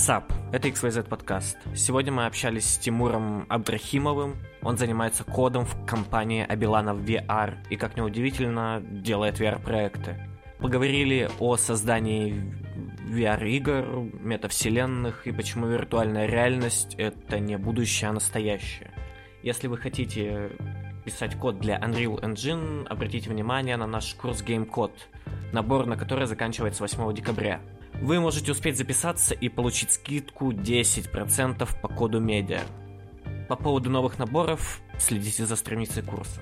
Sup, это XYZ подкаст. Сегодня мы общались с Тимуром Абдрахимовым. Он занимается кодом в компании Абиланов VR и, как неудивительно, делает VR-проекты. Поговорили о создании VR-игр, метавселенных и почему виртуальная реальность — это не будущее, а настоящее. Если вы хотите писать код для Unreal Engine, обратите внимание на наш курс Game Code, набор на который заканчивается 8 декабря. Вы можете успеть записаться и получить скидку 10% по коду медиа. По поводу новых наборов следите за страницей курса.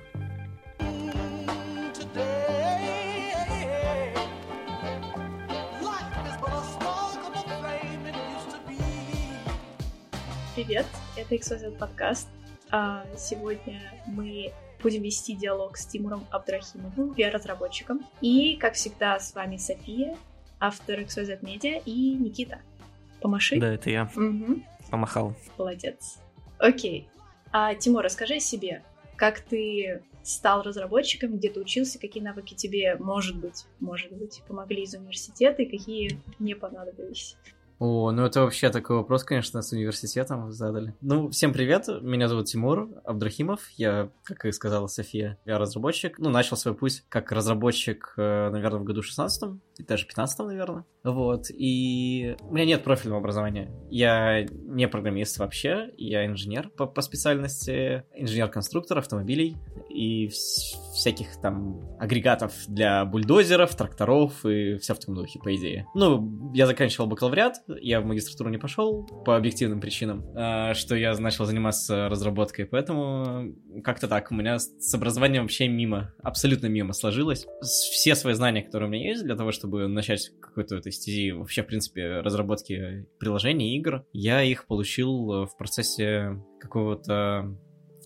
Привет, это XYZ подкаст. А сегодня мы будем вести диалог с Тимуром Абдрахимовым, VR-разработчиком. И, как всегда, с вами София, автор XYZ Media, и Никита. Помаши. Да, это я. Угу. Помахал. Молодец. Окей. А, Тимур, расскажи о себе. Как ты стал разработчиком, где ты учился, какие навыки тебе, может быть, может быть, помогли из университета и какие не понадобились? О, ну это вообще такой вопрос, конечно, с университетом задали. Ну, всем привет, меня зовут Тимур Абдрахимов, я, как и сказала София, я разработчик. Ну, начал свой путь как разработчик, э, наверное, в году 16 и даже 15 наверное. Вот, и у меня нет профильного образования. Я не программист вообще, я инженер по, по специальности, инженер-конструктор автомобилей и всяких там агрегатов для бульдозеров, тракторов и все в таком духе, по идее. Ну, я заканчивал бакалавриат, я в магистратуру не пошел по объективным причинам, э, что я начал заниматься разработкой, поэтому как-то так, у меня с образованием вообще мимо, абсолютно мимо сложилось. Все свои знания, которые у меня есть для того, чтобы начать какой-то этой стези вообще, в принципе, разработки приложений, игр, я их получил в процессе какого-то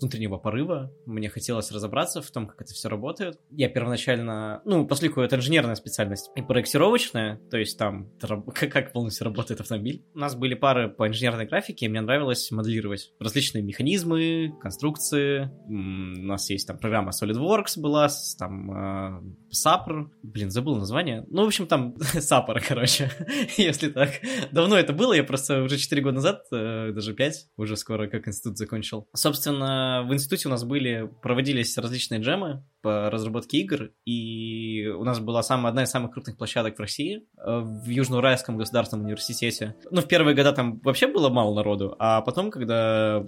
внутреннего порыва. Мне хотелось разобраться в том, как это все работает. Я первоначально, ну, поскольку это инженерная специальность и проектировочная, то есть там как полностью работает автомобиль. У нас были пары по инженерной графике, и мне нравилось моделировать различные механизмы, конструкции. У нас есть там программа SolidWorks была, там Сапр, блин, забыл название. Ну, в общем, там Сапор, короче, если так. Давно это было, я просто уже 4 года назад, э, даже 5, уже скоро как институт закончил. Собственно, в институте у нас были, проводились различные джемы по разработке игр, и у нас была самая, одна из самых крупных площадок в России, э, в Южноуральском государственном университете. Ну, в первые года там вообще было мало народу, а потом, когда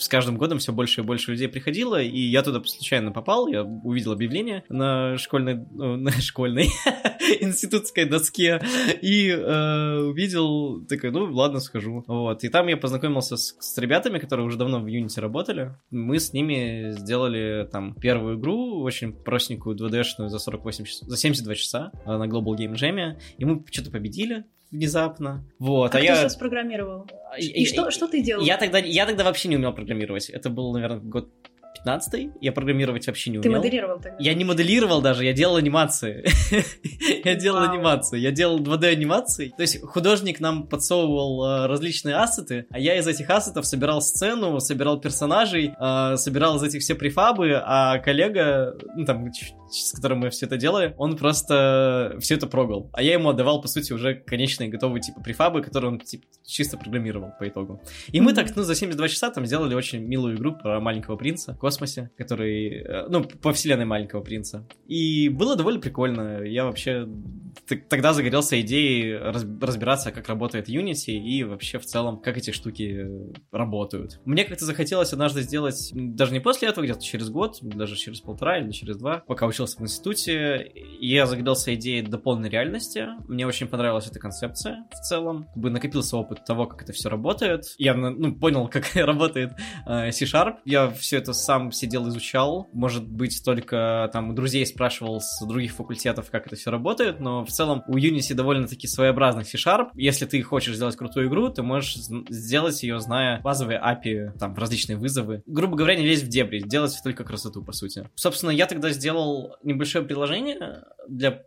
с каждым годом все больше и больше людей приходило, и я туда случайно попал, я увидел объявление на школьной, ну, на школьной институтской доске и э, увидел, такой, ну ладно, схожу. Вот, и там я познакомился с, с ребятами, которые уже давно в Unity работали. Мы с ними сделали там первую игру, очень простенькую 2D-шную за 48 часов, за 72 часа э, на Global Game Jam, и мы что-то победили, внезапно. Вот, а, а кто я... сейчас программировал? И, и, и что, что ты делал? Я тогда, я тогда вообще не умел программировать. Это был, наверное, год 15 я программировать вообще не умел. Ты моделировал тогда? Я не моделировал даже, я делал анимации. я делал анимации, я делал 2D анимации. То есть художник нам подсовывал э, различные ассеты, а я из этих ассетов собирал сцену, собирал персонажей, э, собирал из этих все префабы, а коллега, ну там, с которым мы все это делали, он просто все это прогал. А я ему отдавал, по сути, уже конечные готовые типа префабы, которые он типа, чисто программировал по итогу. И мы так, ну, за 72 часа там сделали очень милую игру про маленького принца космосе, который, э, ну, по вселенной Маленького Принца. И было довольно прикольно. Я вообще тогда загорелся идеей разбираться, как работает Unity и вообще в целом, как эти штуки работают. Мне как-то захотелось однажды сделать, даже не после этого, где-то через год, даже через полтора или через два, пока учился в институте, я загорелся идеей дополненной реальности. Мне очень понравилась эта концепция в целом. Как бы накопился опыт того, как это все работает. Я ну, понял, как работает э, C-Sharp. Я все это сам сидел, изучал. Может быть, только там у друзей спрашивал с других факультетов, как это все работает, но в целом у Unity довольно-таки своеобразный C-Sharp. Если ты хочешь сделать крутую игру, ты можешь сделать ее, зная базовые API, там, различные вызовы. Грубо говоря, не лезть в дебри, делать только красоту, по сути. Собственно, я тогда сделал небольшое приложение для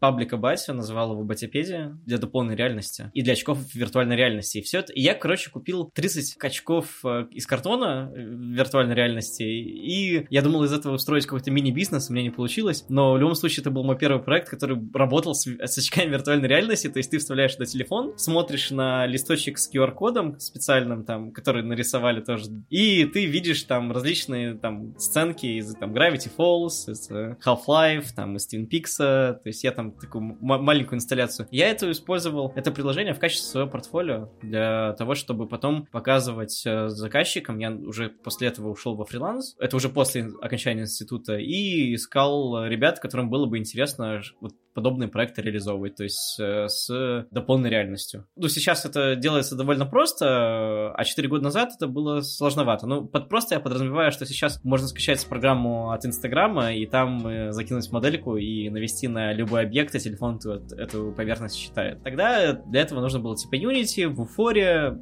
паблика Батя, называл его Батипедия для дополненной реальности и для очков виртуальной реальности. И все это. И я, короче, купил 30 очков э, из картона э, виртуальной реальности, и я думал из этого устроить какой-то мини-бизнес, у меня не получилось, но в любом случае это был мой первый проект, который работал с, с очками виртуальной реальности, то есть ты вставляешь на телефон, смотришь на листочек с QR-кодом специальным, там, который нарисовали тоже, и ты видишь там различные там сценки из там Gravity Falls, из э, Half-Life, там из Twin Peaks, то есть я там такую маленькую инсталляцию. Я это использовал, это приложение в качестве своего портфолио для того, чтобы потом показывать э, заказчикам. Я уже после этого ушел во фриланс, это уже после окончания института, и искал ребят, которым было бы интересно вот подобные проекты реализовывать, то есть э, с дополненной реальностью. Ну, сейчас это делается довольно просто, а 4 года назад это было сложновато. Ну, под просто я подразумеваю, что сейчас можно скачать программу от Инстаграма и там э, закинуть модельку и навести на любой объект, и телефон вот эту поверхность считает. Тогда для этого нужно было типа Unity, в.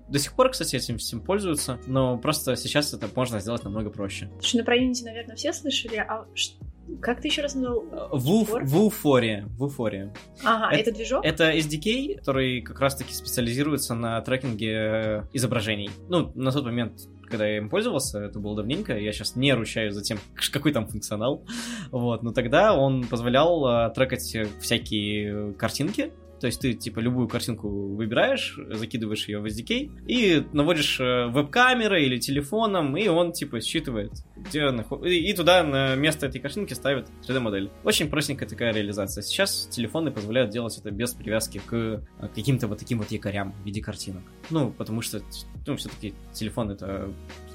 До сих пор, кстати, этим всем пользуются, но просто сейчас это можно сделать намного проще. Что, ну про Unity, наверное, все слышали, а как ты еще раз назвал? В, уф, в Уфоре. В Уфоре. Ага, это, это движок? Это SDK, который как раз-таки специализируется на трекинге изображений. Ну, на тот момент когда я им пользовался, это было давненько, я сейчас не ручаюсь за тем, какой там функционал, вот, но тогда он позволял а, трекать всякие картинки, то есть ты, типа, любую картинку выбираешь, закидываешь ее в SDK и наводишь э, веб-камерой или телефоном, и он, типа, считывает, где наход... И туда на место этой картинки ставит 3D-модель. Очень простенькая такая реализация. Сейчас телефоны позволяют делать это без привязки к э, каким-то вот таким вот якорям в виде картинок. Ну, потому что, ну, все-таки телефон это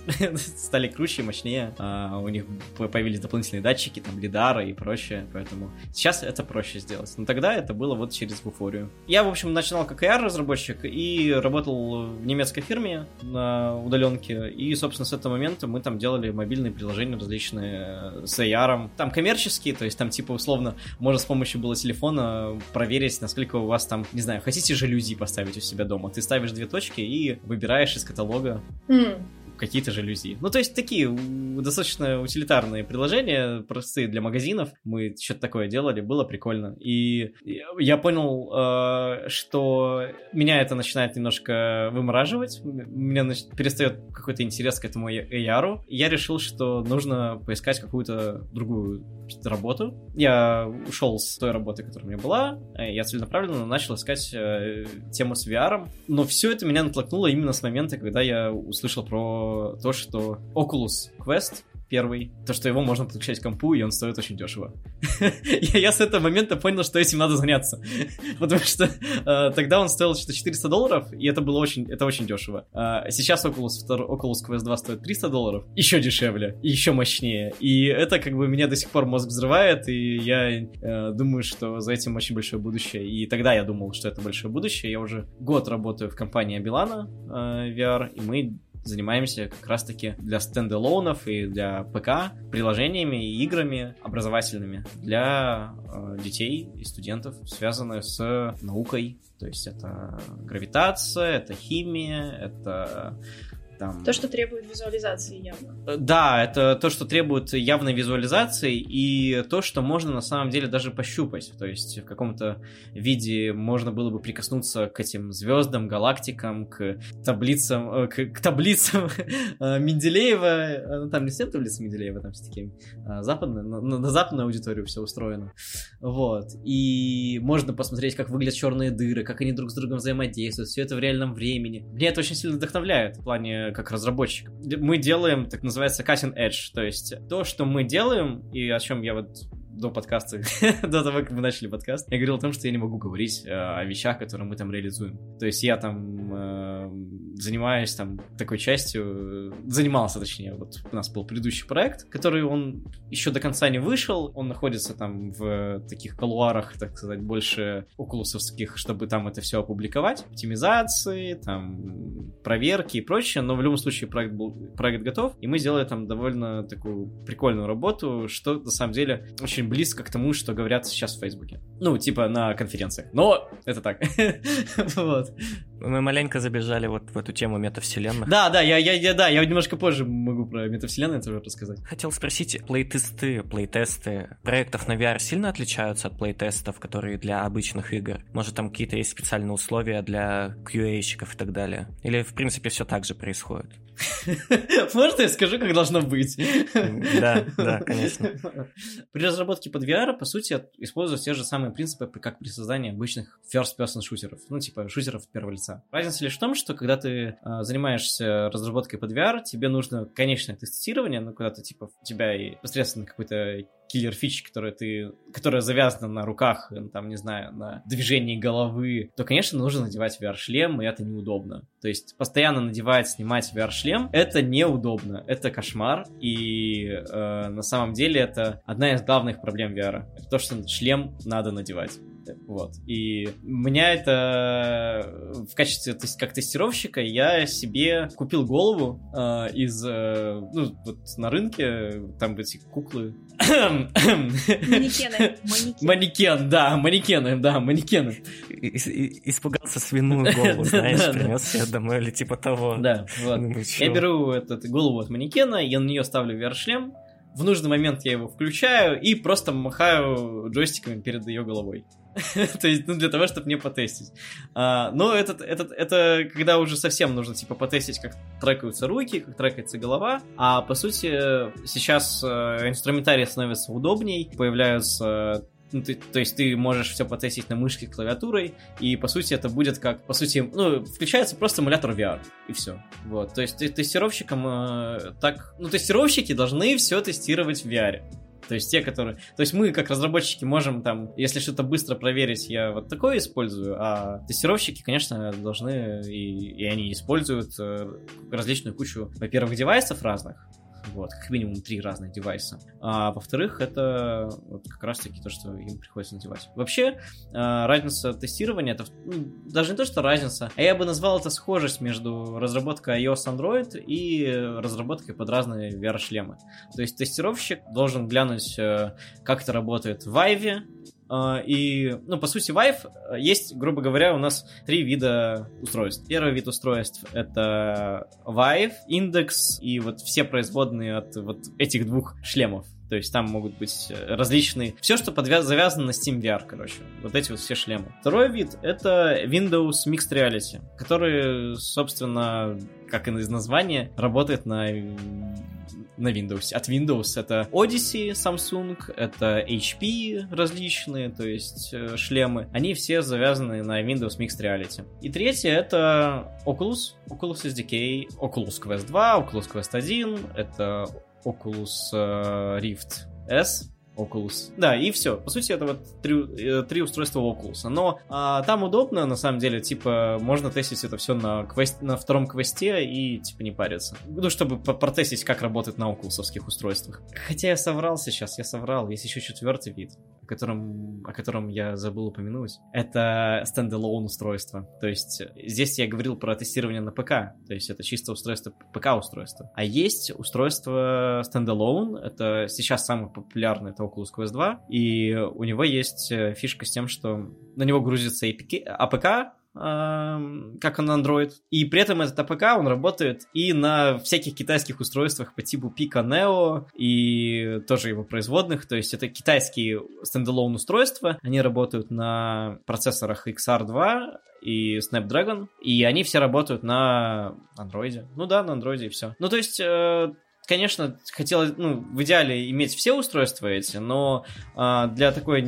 стали круче, мощнее, а у них появились дополнительные датчики, там, лидара и прочее, поэтому сейчас это проще сделать. Но тогда это было вот через буфорию. Я, в общем, начинал как AR-разработчик и работал в немецкой фирме на удаленке, и, собственно, с этого момента мы там делали мобильные приложения различные с AR. Там коммерческие, то есть там, типа, условно, можно с помощью было телефона проверить, насколько у вас там, не знаю, хотите жалюзи поставить у себя дома. Ты ставишь две точки и выбираешь из каталога mm какие-то жалюзи. Ну, то есть такие достаточно утилитарные приложения, простые для магазинов. Мы что-то такое делали, было прикольно. И я понял, э, что меня это начинает немножко вымораживать. Меня перестает какой-то интерес к этому AR. Я решил, что нужно поискать какую-то другую работу. Я ушел с той работы, которая у меня была. Я целенаправленно начал искать э, тему с VR. Но все это меня натолкнуло именно с момента, когда я услышал про то, что Oculus Quest первый, то, что его можно подключать к компу, и он стоит очень дешево. я, с этого момента понял, что этим надо заняться. Потому что э, тогда он стоил что-то 400 долларов, и это было очень, это очень дешево. Э, сейчас Oculus, Oculus Quest 2 стоит 300 долларов, еще дешевле, и еще мощнее. И это как бы меня до сих пор мозг взрывает, и я э, думаю, что за этим очень большое будущее. И тогда я думал, что это большое будущее. Я уже год работаю в компании Абилана э, VR, и мы занимаемся как раз-таки для стендалонов и для ПК приложениями и играми образовательными для э, детей и студентов, связанные с наукой. То есть это гравитация, это химия, это там... То, что требует визуализации явно. Э, да, это то, что требует явной визуализации, и то, что можно на самом деле даже пощупать. То есть в каком-то виде можно было бы прикоснуться к этим звездам, галактикам, к таблицам, э, к, к таблицам э, Менделеева. Ну, там не всем таблицы Менделеева, там все-таки западная, на, на западную аудиторию все устроено. Вот. И можно посмотреть, как выглядят черные дыры, как они друг с другом взаимодействуют, все это в реальном времени. Мне это очень сильно вдохновляет в плане как разработчик. Мы делаем, так называется, cutting edge, то есть то, что мы делаем, и о чем я вот до подкаста, до того, как мы начали подкаст, я говорил о том, что я не могу говорить э, о вещах, которые мы там реализуем. То есть я там э, занимаюсь там такой частью, занимался точнее, вот у нас был предыдущий проект, который он еще до конца не вышел, он находится там в таких колуарах, так сказать, больше окулусовских, чтобы там это все опубликовать, оптимизации, там проверки и прочее, но в любом случае проект был, проект готов, и мы сделали там довольно такую прикольную работу, что на самом деле очень очень близко к тому, что говорят сейчас в Фейсбуке. Ну, типа на конференциях. Но это так. вот. Мы маленько забежали вот в эту тему метавселенных. Да, да, я, я, я, да, я немножко позже могу про метавселенную тоже рассказать. Хотел спросить, плейтесты, плейтесты проектов на VR сильно отличаются от плейтестов, которые для обычных игр? Может, там какие-то есть специальные условия для QA-щиков и так далее? Или, в принципе, все так же происходит? Можно я скажу, как должно быть? Да, да, конечно. При разработке под VR, по сути, используют те же самые принципы, как при создании обычных first-person шутеров, ну, типа шутеров первого лица. Разница лишь в том, что когда ты а, занимаешься разработкой под VR, тебе нужно конечное тестирование, ну, когда ты, типа, у тебя и посредственно какой-то киллер фич, которая ты, которая завязана на руках, там, не знаю, на движении головы, то, конечно, нужно надевать VR-шлем, и это неудобно. То есть постоянно надевать, снимать VR-шлем, это неудобно, это кошмар, и э, на самом деле это одна из главных проблем VR. Это то, что шлем надо надевать. Вот. И меня это в качестве то есть, как тестировщика я себе купил голову э, из э, ну вот на рынке там эти куклы. Манекены. Манекен. Да манекены да манекены. Испугался свиную голову знаешь принес ее домой или типа того. Да вот. Я беру этот голову от манекена я на нее ставлю VR шлем в нужный момент я его включаю и просто махаю джойстиками перед ее головой. То есть, ну, для того, чтобы не потестить. А, но этот, этот, это когда уже совсем нужно, типа, потестить, как трекаются руки, как трекается голова. А, по сути, сейчас э, инструментарий становится удобней, появляются ну, ты, то есть ты можешь все потестить на мышке клавиатурой, и по сути это будет как, по сути, ну, включается просто эмулятор VR, и все. Вот, то есть тестировщикам э, так, ну, тестировщики должны все тестировать в VR. То есть те, которые... То есть мы, как разработчики, можем там, если что-то быстро проверить, я вот такое использую, а тестировщики, конечно, должны, и, и они используют э, различную кучу, во-первых, девайсов разных, вот, как минимум три разных девайса. А во-вторых, это вот как раз-таки то, что им приходится надевать. Вообще, а, разница тестирования, это ну, даже не то, что разница, а я бы назвал это схожесть между разработкой iOS Android и разработкой под разные VR-шлемы. То есть тестировщик должен глянуть, э, как это работает в Vive, и, ну, по сути, Vive э, есть, грубо говоря, у нас три вида устройств. Первый вид устройств — это Vive, Index и вот все производные от вот этих двух шлемов. То есть там могут быть э, различные... Все, что подвяз... завязано на Steam VR, короче. Вот эти вот все шлемы. Второй вид — это Windows Mixed Reality, который, собственно, как и из названия, работает на на Windows. От Windows это Odyssey Samsung, это HP различные, то есть э, шлемы. Они все завязаны на Windows Mixed Reality. И третье это Oculus, Oculus SDK, Oculus Quest 2, Oculus Quest 1, это Oculus э, Rift S, Oculus. Да, и все. По сути, это вот три, э, три устройства Oculus. Но а, там удобно, на самом деле, типа, можно тестить это все на, квест, на втором квесте и, типа, не париться. Ну, чтобы протестить, как работает на окулусовских устройствах. Хотя я соврал сейчас, я соврал. Есть еще четвертый вид, о котором, о котором я забыл упомянуть. Это standalone устройство. То есть, здесь я говорил про тестирование на ПК. То есть, это чисто устройство, ПК-устройство. А есть устройство standalone. Это сейчас самое популярное, это Oculus Quest 2, и у него есть э, фишка с тем, что на него грузится APK, APK как на Android. И при этом этот APK, он работает и на всяких китайских устройствах по типу Pico Neo и тоже его производных. То есть это китайские standalone устройства. Они работают на процессорах XR2 и Snapdragon, и они все работают на Android. Ну да, на Android и все. Ну то есть э, конечно, хотелось, ну, в идеале иметь все устройства эти, но а, для такой,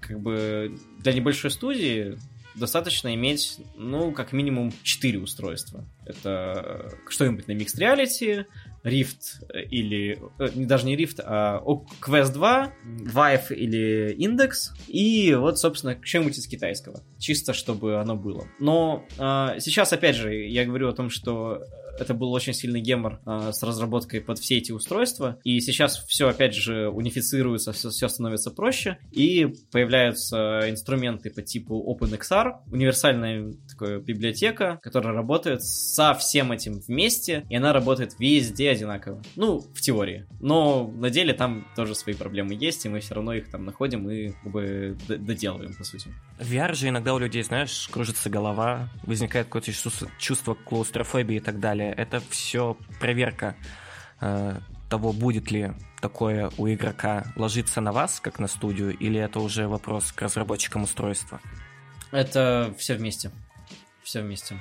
как бы, для небольшой студии достаточно иметь, ну, как минимум 4 устройства. Это что-нибудь на Mixed Reality, Rift или... Э, даже не Rift, а Quest 2, Vive или Index, и вот, собственно, что-нибудь из китайского. Чисто, чтобы оно было. Но э, сейчас, опять же, я говорю о том, что это был очень сильный гемор э, с разработкой под все эти устройства, и сейчас все, опять же, унифицируется, все, все становится проще, и появляются инструменты по типу OpenXR, универсальная такая библиотека, которая работает со всем этим вместе, и она работает везде одинаково. Ну, в теории. Но на деле там тоже свои проблемы есть, и мы все равно их там находим и как бы доделываем, по сути. VR же иногда у людей, знаешь, кружится голова, возникает какое-то чувство клаустрофобии и так далее. Это все проверка э, того, будет ли такое у игрока ложиться на вас, как на студию, или это уже вопрос к разработчикам устройства? Это все вместе. Все вместе.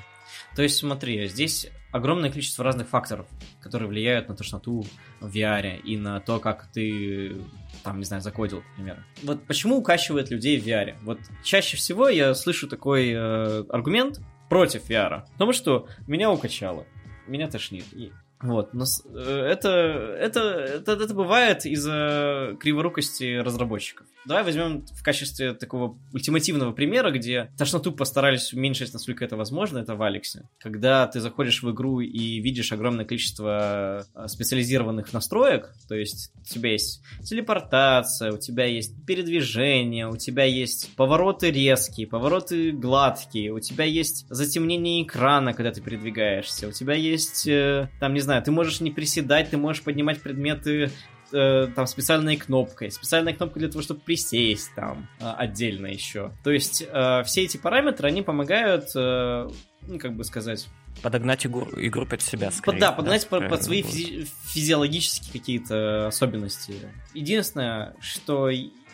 То есть, смотри, здесь огромное количество разных факторов, которые влияют на тошноту в VR и на то, как ты, там, не знаю, закодил, например. Вот почему укачивает людей в VR? Вот чаще всего я слышу такой э, аргумент против VR, потому что меня укачало, меня тошнит. И вот, но э, это, это, это, это бывает из-за криворукости разработчиков. Давай возьмем в качестве такого ультимативного примера, где тошноту постарались уменьшить, насколько это возможно, это в Алексе. Когда ты заходишь в игру и видишь огромное количество э, специализированных настроек, то есть у тебя есть телепортация, у тебя есть передвижение, у тебя есть повороты резкие, повороты гладкие, у тебя есть затемнение экрана, когда ты передвигаешься, у тебя есть, э, там, не знаю, ты можешь не приседать, ты можешь поднимать предметы э, там специальной кнопкой, специальная кнопка для того, чтобы присесть там э, отдельно еще. То есть э, все эти параметры, они помогают, э, ну, как бы сказать... Подогнать игру, игру под себя, скорее. Да, подогнать да, под, под свои физи- физиологические какие-то особенности. Единственное, что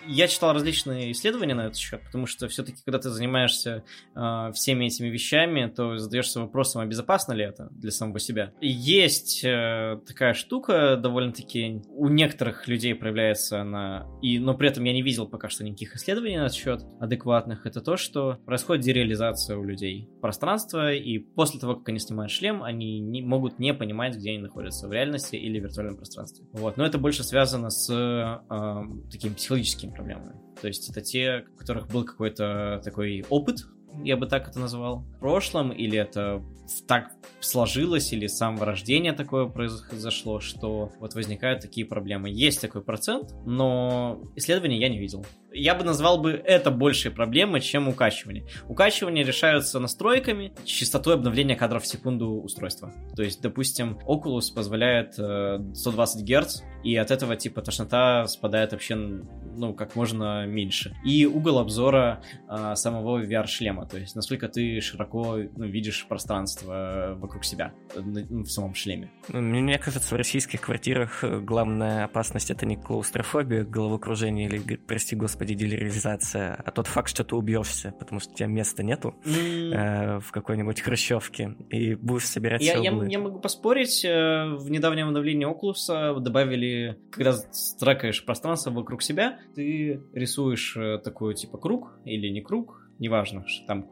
я читал различные исследования на этот счет, потому что все-таки, когда ты занимаешься э, всеми этими вещами, то задаешься вопросом, а безопасно ли это для самого себя. Есть э, такая штука, довольно-таки у некоторых людей проявляется она, и, но при этом я не видел пока что никаких исследований на этот счет адекватных, это то, что происходит дереализация у людей пространства, и после того, как они снимают шлем, они не, могут не понимать, где они находятся, в реальности или в виртуальном пространстве. Вот. Но это больше связано с э, таким психологическим проблемы. То есть это те, у которых был какой-то такой опыт, я бы так это назвал, в прошлом, или это так сложилось, или с самого рождения такое произошло, что вот возникают такие проблемы. Есть такой процент, но исследований я не видел. Я бы назвал бы это большей проблемой, чем укачивание. Укачивание решаются настройками, частотой обновления кадров в секунду устройства. То есть, допустим, Oculus позволяет 120 э, Гц, и от этого типа тошнота спадает вообще ну, как можно меньше. И угол обзора а, самого VR-шлема, то есть насколько ты широко ну, видишь пространство вокруг себя ну, в самом шлеме. Ну, мне кажется, в российских квартирах э, главная опасность это не клаустрофобия, головокружение или, прости господи, делеризация, а тот факт, что ты убьешься, потому что у тебя места нету mm. э, в какой-нибудь хрущевке, и будешь собирать я, я, я могу поспорить, э, в недавнем обновлении Oculus добавили, когда трекаешь пространство вокруг себя, ты рисуешь э, такой типа круг или не круг, неважно, что там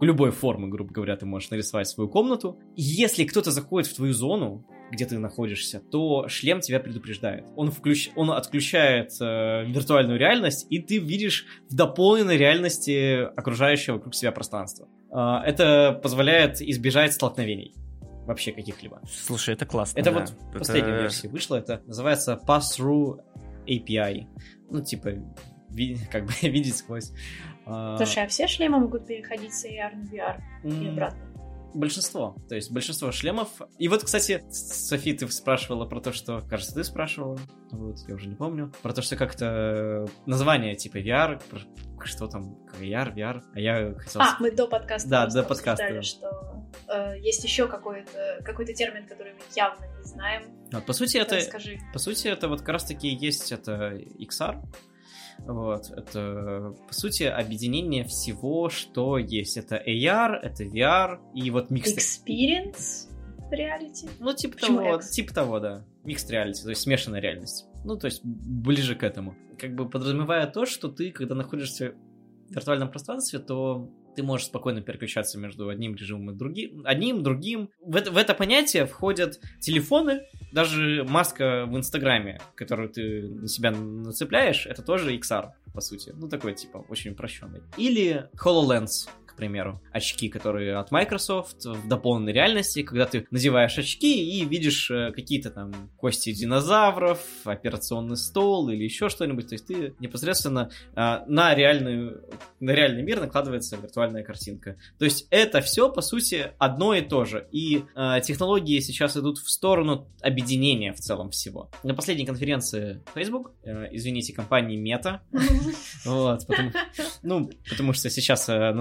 любой формы, грубо говоря, ты можешь нарисовать свою комнату. Если кто-то заходит в твою зону, где ты находишься, то шлем тебя предупреждает. Он, включ... он отключает э, виртуальную реальность, и ты видишь в дополненной реальности окружающего вокруг себя пространства. Э, это позволяет избежать столкновений вообще каких-либо. Слушай, это классно. Это да. вот это... последняя версия вышла, это называется Pass-Through API. Ну, типа, ви, как бы видеть сквозь. А, Слушай, а все шлемы могут переходить с AR на VR mm. и обратно? Большинство. То есть большинство шлемов. И вот, кстати, Софи, ты спрашивала про то, что... Кажется, ты спрашивала. Вот, я уже не помню. Про то, что как-то название типа VR, что там, VR, VR. А я хотел... А, мы до подкаста Да, до подкаста. что э, есть еще какой-то какой термин, который мы явно не знаем. Вот, по сути, это... По сути, это вот как раз-таки есть это XR, вот, это, по сути, объединение всего, что есть. Это AR, это VR и вот микс... Experience reality? Ну, типа Почему того, X? типа того, да. Mixed reality, то есть смешанная реальность. Ну, то есть ближе к этому. Как бы подразумевая то, что ты, когда находишься в виртуальном пространстве, то ты можешь спокойно переключаться между одним режимом и другим, одним, другим. В это, в это понятие входят телефоны, даже маска в Инстаграме, которую ты на себя нацепляешь, это тоже XR, по сути. Ну, такой, типа, очень упрощенный. Или HoloLens, примеру, очки, которые от Microsoft в дополненной реальности, когда ты надеваешь очки и видишь э, какие-то там кости динозавров, операционный стол или еще что-нибудь, то есть ты непосредственно э, на, реальную, на реальный мир накладывается виртуальная картинка. То есть это все, по сути, одно и то же. И э, технологии сейчас идут в сторону объединения в целом всего. На последней конференции Facebook, э, извините, компании Meta, вот, ну, потому что сейчас э,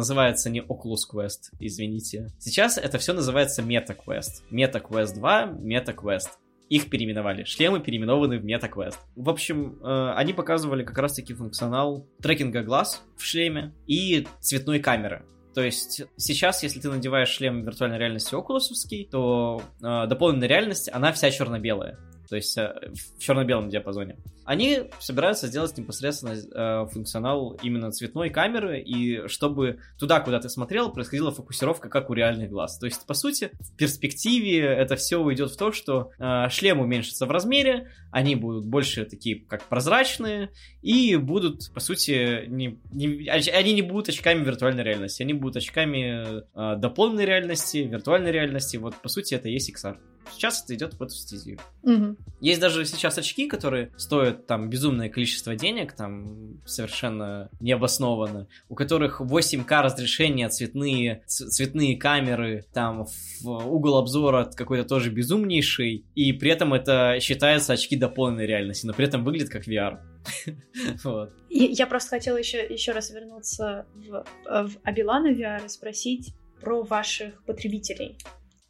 называется не Oculus Quest, извините. Сейчас это все называется Meta Quest. Meta Quest 2, Meta Quest их переименовали. Шлемы переименованы в MetaQuest. В общем, э, они показывали как раз-таки функционал трекинга глаз в шлеме и цветной камеры. То есть сейчас, если ты надеваешь шлем виртуальной реальности Oculus, то э, дополненная реальность, она вся черно-белая то есть э, в черно-белом диапазоне. Они собираются сделать непосредственно э, функционал именно цветной камеры, и чтобы туда, куда ты смотрел, происходила фокусировка, как у реальных глаз. То есть, по сути, в перспективе это все уйдет в то, что э, шлем уменьшится в размере, они будут больше такие, как прозрачные, и будут, по сути, не, не, они не будут очками виртуальной реальности, они будут очками э, дополненной реальности, виртуальной реальности. Вот, по сути, это и есть XR. Сейчас это идет в эту стезию. Угу. Есть даже сейчас очки, которые стоят там безумное количество денег, там совершенно необоснованно, у которых 8К разрешения, цветные, цветные камеры, там в угол обзора какой-то тоже безумнейший, и при этом это считается очки дополненной реальности, но при этом выглядит как VR. вот. Я просто хотела еще, еще раз вернуться в, в Абилана VR и спросить про ваших потребителей.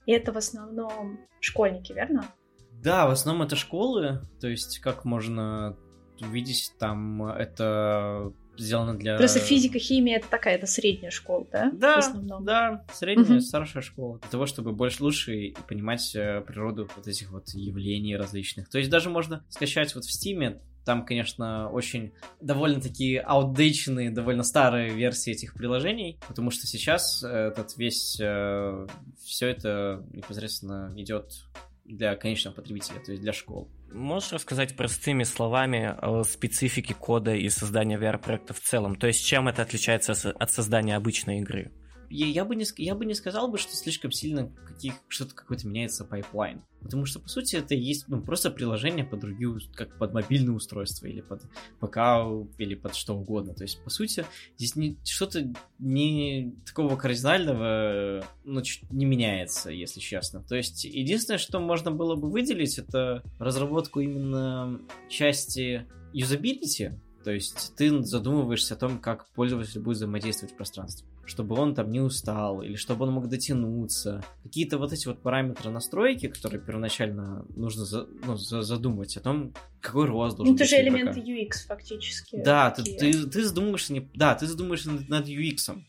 И это в основном школьники, верно? Да, в основном это школы. То есть, как можно увидеть, там это сделано для... Просто физика, химия это такая, это средняя школа, да? Да, в основном? да, средняя, угу. старшая школа. Для того, чтобы больше, лучше понимать э, природу вот этих вот явлений различных. То есть даже можно скачать вот в Стиме там, конечно, очень довольно-таки аутдейченные, довольно старые версии этих приложений, потому что сейчас этот весь, э, все это непосредственно идет для конечного потребителя, то есть для школ. Можешь рассказать простыми словами о специфике кода и создания VR-проекта в целом? То есть чем это отличается от создания обычной игры? я, я, бы не, я бы не сказал бы, что слишком сильно каких, что-то какой-то меняется pipeline. Потому что, по сути, это есть ну, просто приложение под другие, как под мобильное устройство, или под ПК, или под что угодно. То есть, по сути, здесь не, что-то не такого кардинального ну, не меняется, если честно. То есть, единственное, что можно было бы выделить, это разработку именно части юзабилити, то есть ты задумываешься о том, как пользователь будет взаимодействовать в пространстве чтобы он там не устал, или чтобы он мог дотянуться. Какие-то вот эти вот параметры настройки, которые первоначально нужно за, ну, за, задумать о том, какой рост должен быть. Ну, это же элементы UX фактически. Да, ты, ты, ты задумываешься не... Да, ты задумываешься над, над UX.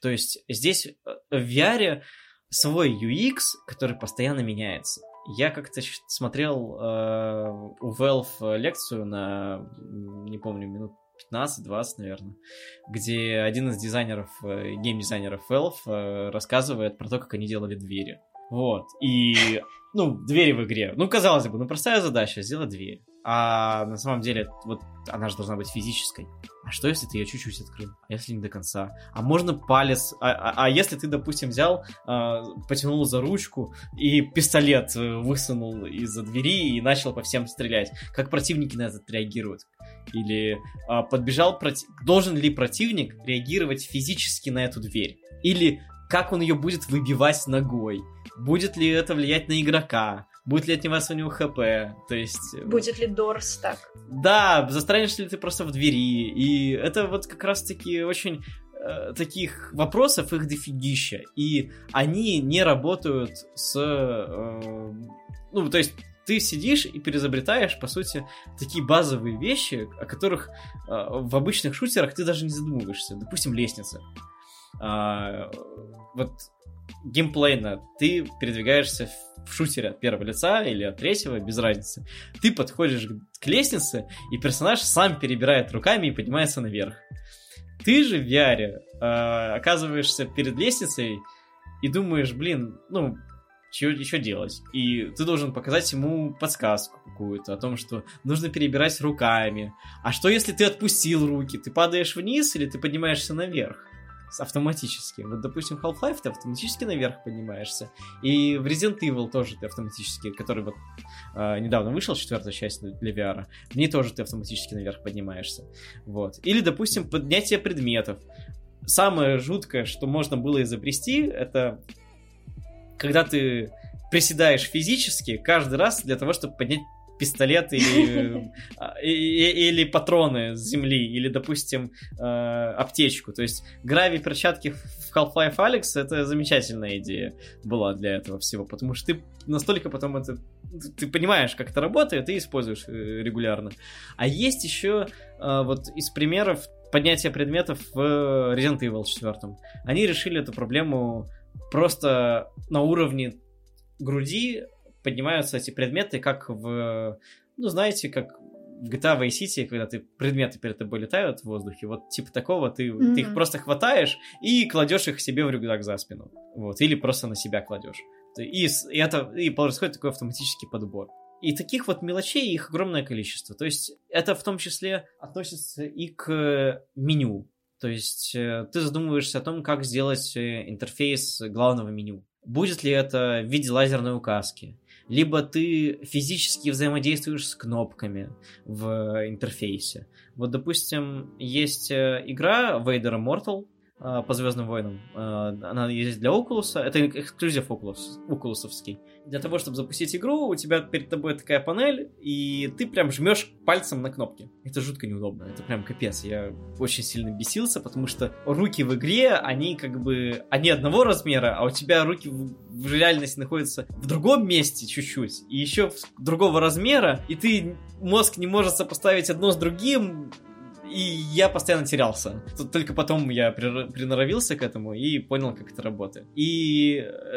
То есть здесь э, в VR свой UX, который постоянно меняется. Я как-то смотрел э, у Valve лекцию на, не помню, минут 15-20, наверное, где один из дизайнеров, э, гейм-дизайнеров Valve э, рассказывает про то, как они делали двери. Вот. И, ну, двери в игре. Ну, казалось бы, ну, простая задача, сделать дверь. А на самом деле, вот она же должна быть физической. А что, если ты ее чуть-чуть открыл? А если не до конца? А можно палец... А, а, а если ты, допустим, взял, э, потянул за ручку и пистолет э, высунул из-за двери и начал по всем стрелять? Как противники на это реагируют? Или э, подбежал... Проти... Должен ли противник реагировать физически на эту дверь? Или как он ее будет выбивать ногой? Будет ли это влиять на игрока? Будет ли отниматься у него хп? То есть... Э, Будет ли Дорс так? Да, застрянешь ли ты просто в двери? И это вот как раз-таки очень э, таких вопросов их дофигища. И они не работают с... Э, ну, то есть ты сидишь и перезабретаешь, по сути, такие базовые вещи, о которых э, в обычных шутерах ты даже не задумываешься. Допустим, лестница. Э, вот геймплейно ты передвигаешься в шутере от первого лица или от третьего, без разницы. Ты подходишь к лестнице, и персонаж сам перебирает руками и поднимается наверх. Ты же в VR э, оказываешься перед лестницей и думаешь, блин, ну, что еще делать? И ты должен показать ему подсказку какую-то о том, что нужно перебирать руками. А что если ты отпустил руки? Ты падаешь вниз или ты поднимаешься наверх? Автоматически. Вот, допустим, Half-Life ты автоматически наверх поднимаешься. И в Resident Evil тоже ты автоматически, который вот э, недавно вышел, четвертая часть для VR, в ней тоже ты автоматически наверх поднимаешься. Вот. Или, допустим, поднятие предметов. Самое жуткое, что можно было изобрести, это когда ты приседаешь физически каждый раз для того, чтобы поднять пистолет или, или патроны с земли, или, допустим, э, аптечку. То есть грави перчатки в Half-Life Alex это замечательная идея была для этого всего, потому что ты настолько потом это ты понимаешь, как это работает, и используешь э, регулярно. А есть еще э, вот из примеров поднятия предметов в Resident Evil 4. Они решили эту проблему просто на уровне груди поднимаются эти предметы, как в, ну, знаете, как в GTA Vice City, когда ты предметы перед тобой летают в воздухе, вот типа такого, ты, mm-hmm. ты их просто хватаешь и кладешь их себе в рюкзак за спину. Вот, или просто на себя кладешь. И, и это и происходит такой автоматический подбор. И таких вот мелочей их огромное количество. То есть это в том числе относится и к меню. То есть э, ты задумываешься о том, как сделать э, интерфейс главного меню. Будет ли это в виде лазерной указки? Либо ты физически взаимодействуешь с кнопками в интерфейсе. Вот, допустим, есть э, игра Vader Immortal, по Звездным войнам. А, она есть для Oculus. Это эксклюзив Oculus, Oculusовский. Для того, чтобы запустить игру, у тебя перед тобой такая панель, и ты прям жмешь пальцем на кнопки. Это жутко неудобно. Это прям капец. Я очень сильно бесился, потому что руки в игре, они как бы... Они одного размера, а у тебя руки в, в реальности находятся в другом месте чуть-чуть. И еще другого размера, и ты мозг не может сопоставить одно с другим, и я постоянно терялся. Только потом я приноровился к этому и понял, как это работает. И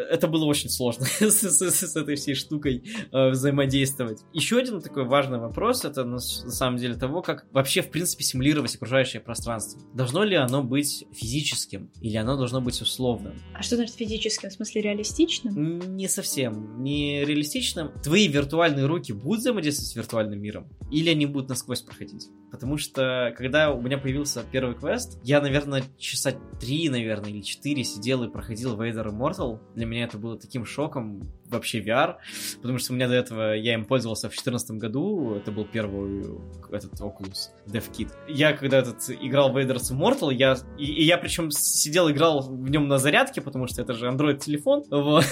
это было очень сложно с, с, с этой всей штукой э, взаимодействовать. Еще один такой важный вопрос, это на, на самом деле того, как вообще в принципе симулировать окружающее пространство. Должно ли оно быть физическим или оно должно быть условным? А что значит физическим? В смысле реалистичным? Не совсем. Не реалистичным. Твои виртуальные руки будут взаимодействовать с виртуальным миром? Или они будут насквозь проходить? Потому что когда у меня появился первый квест, я, наверное, часа три, наверное, или четыре сидел и проходил Vader Immortal. Для меня это было таким шоком вообще VR, потому что у меня до этого, я им пользовался в 2014 году, это был первый этот Oculus DevKit. Я когда этот играл Vader Immortal, я, и, и я причем сидел, играл в нем на зарядке, потому что это же Android телефон, вот.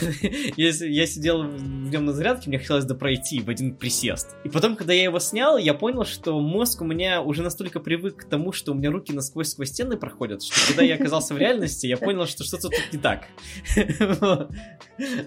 я, я сидел в нем на зарядке, мне хотелось допройти в один присест. И потом, когда я его снял, я понял, что мозг у меня уже настолько привык к тому, что у меня руки насквозь сквозь стены проходят, что когда я оказался в реальности, я понял, что что-то тут не так.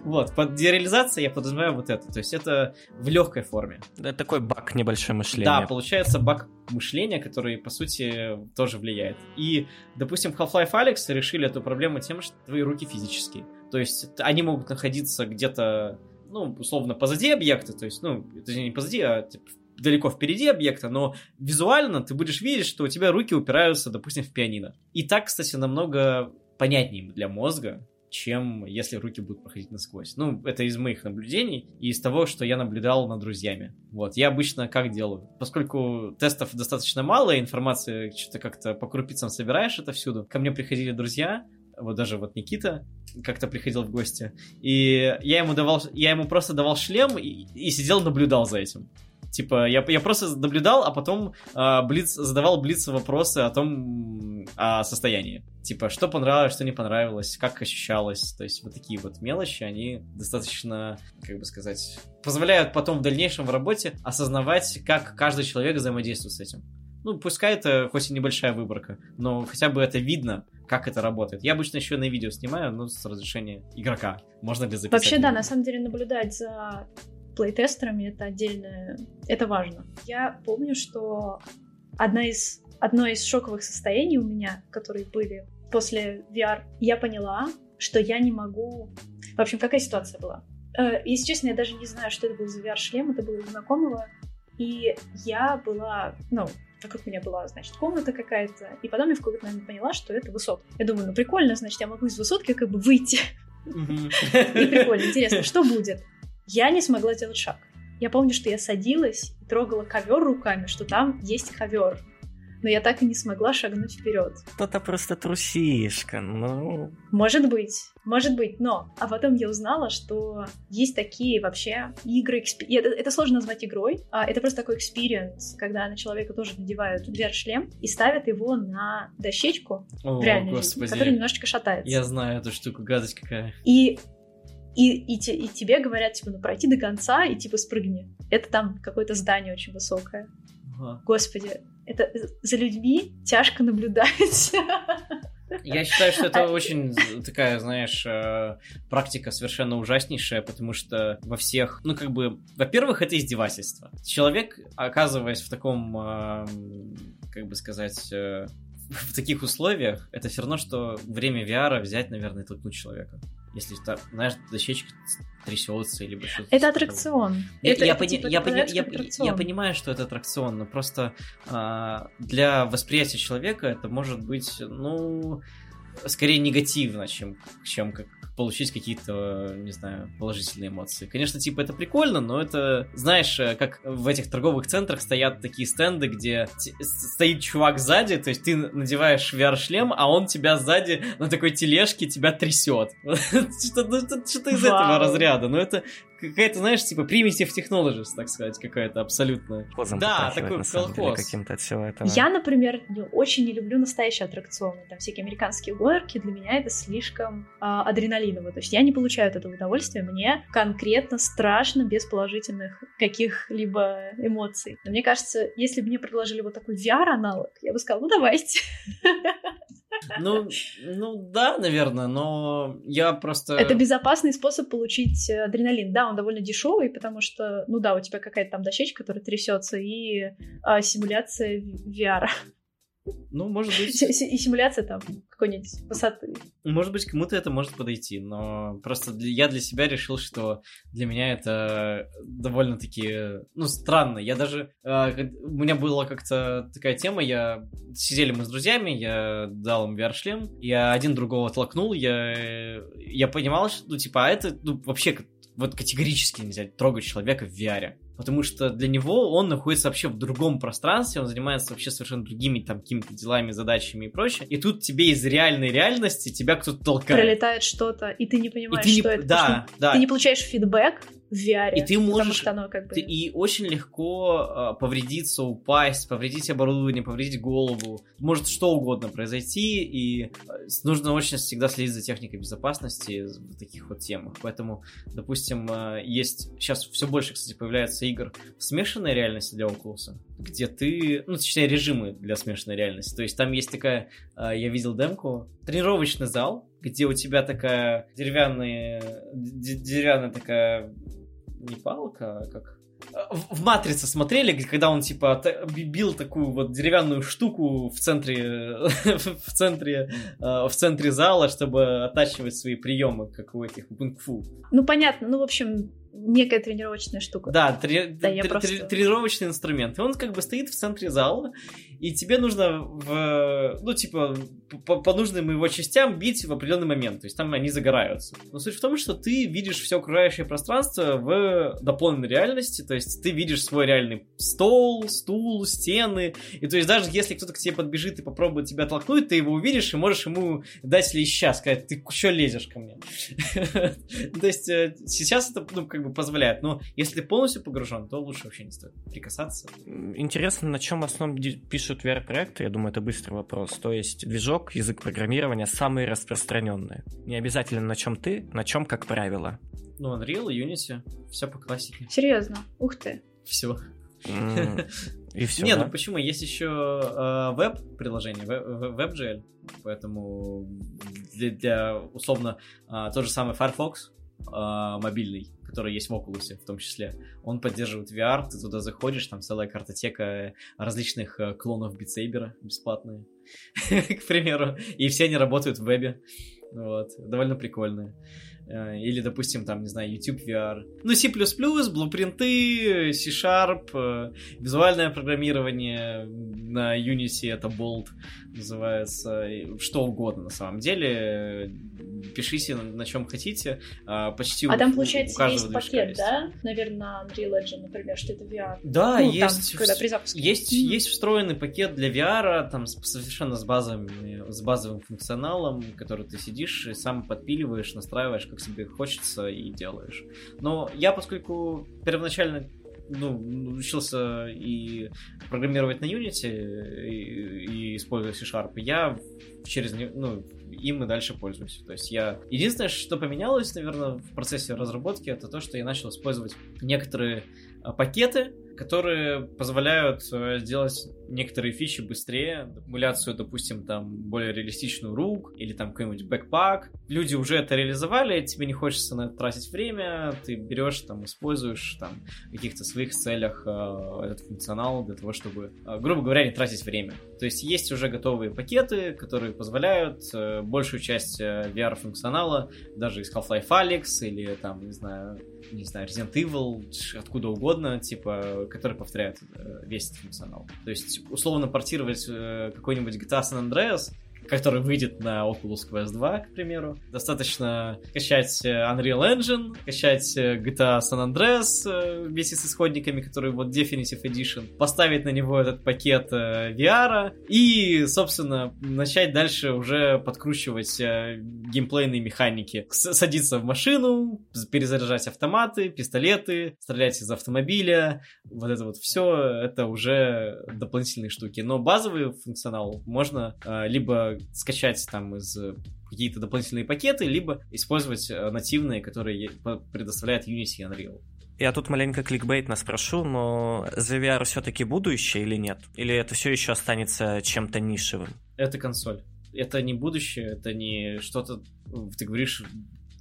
Вот, под дереализацией я подразумеваю вот это. То есть это в легкой форме. Это такой баг небольшое мышление. Да, получается баг мышления, который, по сути, тоже влияет. И, допустим, Half-Life Alex решили эту проблему тем, что твои руки физические. То есть они могут находиться где-то ну, условно, позади объекта, то есть, ну, это не позади, а типа, далеко впереди объекта, но визуально ты будешь видеть, что у тебя руки упираются, допустим, в пианино. И так, кстати, намного понятнее для мозга, чем если руки будут проходить насквозь. Ну, это из моих наблюдений и из того, что я наблюдал над друзьями. Вот, я обычно как делаю? Поскольку тестов достаточно мало, информации что-то как-то по крупицам собираешь это всюду, ко мне приходили друзья, вот даже вот Никита как-то приходил в гости, и я ему давал, я ему просто давал шлем и, и сидел наблюдал за этим. Типа, я, я просто наблюдал, а потом э, Блиц, задавал Блицу вопросы о том, о состоянии. Типа, что понравилось, что не понравилось, как ощущалось. То есть, вот такие вот мелочи, они достаточно, как бы сказать, позволяют потом в дальнейшем в работе осознавать, как каждый человек взаимодействует с этим. Ну, пускай это хоть и небольшая выборка, но хотя бы это видно, как это работает. Я обычно еще на видео снимаю, но с разрешения игрока. Можно ли записать? Вообще, да, на самом деле наблюдать за плейтестерами это отдельно, это важно. Я помню, что одна из, одно из шоковых состояний у меня, которые были после VR, я поняла, что я не могу... В общем, какая ситуация была? Э, если честно, я даже не знаю, что это был за VR-шлем, это было у знакомого, и я была, ну, вокруг меня была, значит, комната какая-то, и потом я в какой-то момент поняла, что это высотка. Я думаю, ну прикольно, значит, я могу из высотки как бы выйти. И прикольно, интересно, что будет? Я не смогла сделать шаг. Я помню, что я садилась и трогала ковер руками, что там есть ковер. но я так и не смогла шагнуть вперед. Кто-то просто трусишка, ну... Может быть, может быть, но... А потом я узнала, что есть такие вообще игры... Это, это сложно назвать игрой, а это просто такой experience, когда на человека тоже надевают VR-шлем и ставят его на дощечку О, в реальной господи. жизни, которая немножечко шатается. Я знаю эту штуку, гадость какая. И и, и, и тебе говорят, типа, ну пройти до конца и типа спрыгни. Это там какое-то здание очень высокое. Ага. Господи, это за людьми тяжко наблюдать. Я считаю, что это очень такая, знаешь, э, практика совершенно ужаснейшая, потому что во всех, ну, как бы, во-первых, это издевательство. Человек, оказываясь в таком, как бы сказать, э, в таких условиях, это все равно, что время VR взять, наверное, и толкнуть человека если так, знаешь, дощечка трясется или что-то. Это аттракцион. Я, это, я, это, пони, типа, я, пони, я, я понимаю, что это аттракцион, но просто а, для восприятия человека это может быть, ну, скорее негативно, чем, чем как получить какие-то, не знаю, положительные эмоции. Конечно, типа это прикольно, но это, знаешь, э, как в этих торговых центрах стоят такие стенды, где стоит чувак сзади, то есть ты надеваешь VR-шлем, а он тебя сзади на такой тележке тебя трясет. Что-то из этого разряда. Но это какая-то, знаешь, типа primitive technologies, так сказать, какая-то абсолютно. Да, такой колхоз. каким-то от всего этого. Я, например, очень не люблю настоящие аттракционы. Там всякие американские горки, для меня это слишком э, адреналиново. То есть я не получаю от этого удовольствия, мне конкретно страшно без положительных каких-либо эмоций. Но мне кажется, если бы мне предложили вот такой VR-аналог, я бы сказала, ну давайте. Ну, ну да, наверное, но я просто... Это безопасный способ получить э, адреналин. Да, он довольно дешевый, потому что, ну да, у тебя какая-то там дощечка, которая трясется, и а, симуляция VR. Ну, может быть... И симуляция там какой-нибудь высоты. Может быть, кому-то это может подойти, но просто для, я для себя решил, что для меня это довольно-таки, ну, странно. Я даже... Э, у меня была как-то такая тема, я... Сидели мы с друзьями, я дал им VR-шлем, я один другого толкнул, я, я понимал, что, ну, типа, а это, ну, вообще вот категорически нельзя трогать человека в VR потому что для него он находится вообще в другом пространстве, он занимается вообще совершенно другими там какими-то делами, задачами и прочее, и тут тебе из реальной реальности тебя кто-то толкает. Пролетает что-то, и ты не понимаешь, и ты что не... это. Да, да. Ты не получаешь фидбэк, в VR. И ты можешь... оно как бы... Ты, и очень легко э, повредиться, упасть, повредить оборудование, повредить голову. Может что угодно произойти, и э, нужно очень всегда следить за техникой безопасности в таких вот темах. Поэтому, допустим, э, есть... Сейчас все больше, кстати, появляется игр в смешанной реальности для Oculus, где ты... Ну, точнее, режимы для смешанной реальности. То есть там есть такая... Э, я видел демку. Тренировочный зал, где у тебя такая деревянная... Деревянная такая не палка, а как в «Матрице» смотрели, когда он, типа, бил такую вот деревянную штуку в центре, в центре, э, в центре зала, чтобы оттачивать свои приемы, как у этих кунг-фу. Ну, понятно. Ну, в общем, некая тренировочная штука. Да, просто... тренировочный инструмент. И он как бы стоит в центре зала, и тебе нужно в, ну, типа, по, по нужным его частям бить в определенный момент. То есть там они загораются. Но суть в том, что ты видишь все окружающее пространство в дополненной реальности. То есть ты видишь свой реальный стол, стул, стены. И то есть даже если кто-то к тебе подбежит и попробует тебя толкнуть, ты его увидишь и можешь ему дать леща, сказать, ты что лезешь ко мне? То есть э, сейчас это, ну, как бы позволяет. Но если ты полностью погружен, то лучше вообще не стоит прикасаться. Интересно, на чем основном пишут VR-проекты? Я думаю, это быстрый вопрос. То есть движок, язык программирования самые распространенные. Не обязательно на чем ты, на чем как правило. Ну, Unreal, Unity, все по классике. Серьезно? Ух ты. Все. И все. Да? ну почему? Есть еще э, веб-приложение, WebGL, поэтому для, для условно э, тот же самый Firefox э, мобильный, который есть в Oculus в том числе, он поддерживает VR, ты туда заходишь, там целая картотека различных э, клонов битсейбера бесплатные, к примеру, и все они работают в вебе. Вот, довольно прикольные. Э, или, допустим, там, не знаю, YouTube VR. Ну, C++, блупринты, C-Sharp, э, визуальное программирование на Unity, это Bolt называется, что угодно на самом деле. Пишите на, на чем хотите. А, почти а у, там, получается, есть пакет, есть. да? Наверное, на Unreal Engine, например, что это VR. Да, ну, есть, там, когда при запуске. есть, mm. есть встроенный пакет для VR, там совершенно с, базовыми, с базовым функционалом, который ты сидишь и сам подпиливаешь, настраиваешь, как себе хочется и делаешь. Но я, поскольку первоначально ну, учился и программировать на Unity и, и используя C-Sharp, я через ну, им и дальше пользуюсь. То есть я... Единственное, что поменялось, наверное, в процессе разработки, это то, что я начал использовать некоторые пакеты, которые позволяют сделать э, некоторые фичи быстрее, эмуляцию, допустим, там, более реалистичную рук, или там какой-нибудь бэкпак. Люди уже это реализовали, тебе не хочется на это тратить время, ты берешь, там, используешь, там, в каких-то своих целях э, этот функционал для того, чтобы, э, грубо говоря, не тратить время. То есть есть уже готовые пакеты, которые позволяют э, большую часть э, VR-функционала, даже из Half-Life Alyx, или там, не знаю, не знаю, Resident Evil, откуда угодно, типа, который повторяет э, весь этот функционал. То есть, условно портировать э, какой-нибудь GTA San Andreas который выйдет на Oculus Quest 2, к примеру. Достаточно качать э, Unreal Engine, качать э, GTA San Andreas э, вместе с исходниками, которые вот Definitive Edition, поставить на него этот пакет VR и, собственно, начать дальше уже подкручивать геймплейные механики. Садиться в машину, перезаряжать автоматы, пистолеты, стрелять из автомобиля, вот это вот все, это уже дополнительные штуки. Но базовый функционал можно либо скачать там из э, какие-то дополнительные пакеты, либо использовать э, нативные, которые предоставляет Unity и Unreal. Я тут маленько кликбейтно спрошу, но за VR все-таки будущее или нет? Или это все еще останется чем-то нишевым? Это консоль. Это не будущее, это не что-то... Ты говоришь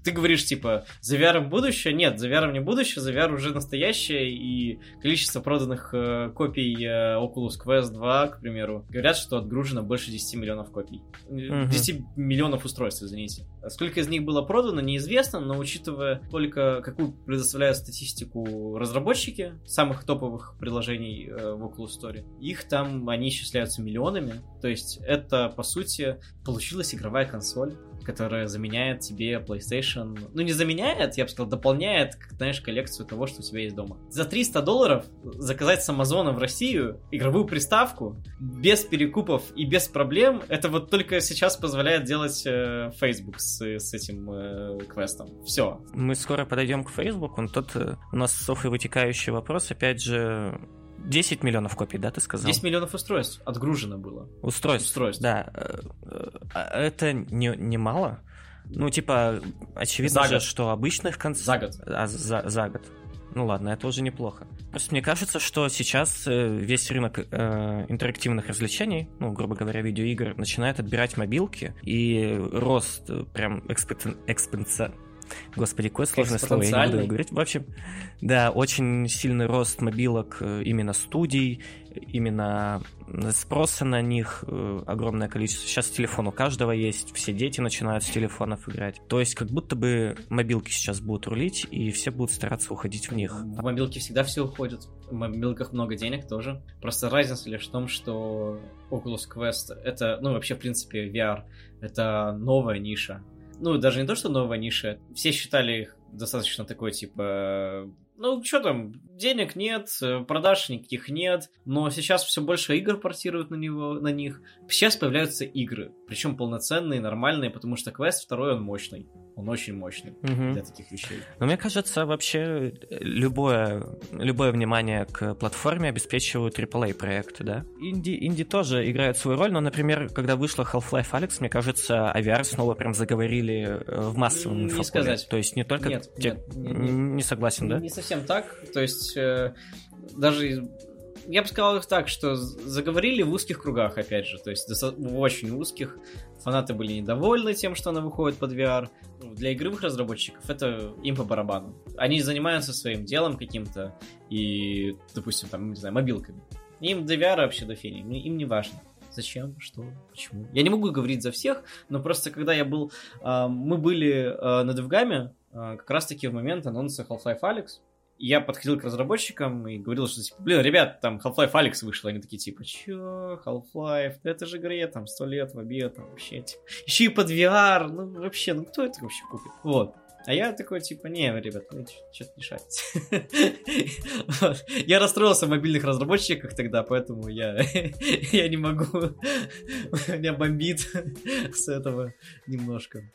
ты говоришь, типа, за VR будущее? Нет, за VR не будущее, за VR уже настоящее, и количество проданных э, копий э, Oculus Quest 2, к примеру, говорят, что отгружено больше 10 миллионов копий. Uh-huh. 10 миллионов устройств, извините. Сколько из них было продано, неизвестно, но учитывая только какую предоставляют статистику разработчики самых топовых приложений э, в Oculus Store, их там, они исчисляются миллионами. То есть это, по сути, получилась игровая консоль, которая заменяет тебе PlayStation. Ну, не заменяет, я бы сказал, дополняет, знаешь, коллекцию того, что у тебя есть дома. За 300 долларов заказать с Амазона в Россию игровую приставку без перекупов и без проблем, это вот только сейчас позволяет делать э, Facebook с, с этим э, квестом. Все. Мы скоро подойдем к Facebook. Он тут э, у нас и вытекающий вопрос. Опять же, 10 миллионов копий, да, ты сказал? 10 миллионов устройств отгружено было. Устройств? Устройств. Да. Э, э, это не, не мало? Ну, типа, очевидно за же, год. что обычных концов... За год. А, за, за год. Ну ладно, это уже неплохо. Просто мне кажется, что сейчас э, весь рынок э, интерактивных развлечений, ну, грубо говоря, видеоигр, начинает отбирать мобилки, и рост прям экспен... Господи, какое сложное слово, я не буду говорить. В общем, да, очень сильный рост мобилок э, именно студий, именно спроса на них э, огромное количество. Сейчас телефон у каждого есть, все дети начинают с телефонов играть. То есть как будто бы мобилки сейчас будут рулить, и все будут стараться уходить в них. В мобилки всегда все уходят. В мобилках много денег тоже. Просто разница лишь в том, что Oculus Quest это, ну вообще в принципе VR, это новая ниша ну, даже не то, что новая ниша, все считали их достаточно такой, типа, ну, что там, денег нет, продаж никаких нет, но сейчас все больше игр портируют на, него, на них. Сейчас появляются игры, причем полноценные, нормальные, потому что квест второй, он мощный. Он очень мощный угу. для таких вещей. Но мне кажется, вообще любое, любое внимание к платформе обеспечивают AAA проекты, да? Инди, инди тоже играет свою роль, но, например, когда вышла Half-Life Alyx, мне кажется, AVR снова прям заговорили э, в массовом Не сказать. То есть не только... Нет, те... нет, не, не, не согласен, да? Не совсем так. То есть э, даже я бы сказал их так, что заговорили в узких кругах, опять же, то есть в очень узких. Фанаты были недовольны тем, что она выходит под VR. Ну, для игровых разработчиков это им по барабану. Они занимаются своим делом каким-то и, допустим, там, не знаю, мобилками. Им до VR вообще до фени, им не важно. Зачем? Что? Почему? Я не могу говорить за всех, но просто когда я был... Э, мы были э, на Девгаме э, как раз-таки в момент анонса Half-Life Alyx, я подходил к разработчикам и говорил, что, типа, блин, ребят, там Half-Life Алекс вышел, они такие, типа, чё, Half-Life, да это же игре, там, сто лет в обед, там, вообще, типа, еще и под VR, ну, вообще, ну, кто это вообще купит? Вот. А я такой, типа, не, ребят, вы что-то мешаете. Я расстроился в мобильных разработчиках тогда, поэтому я, я не могу. Меня бомбит с этого немножко.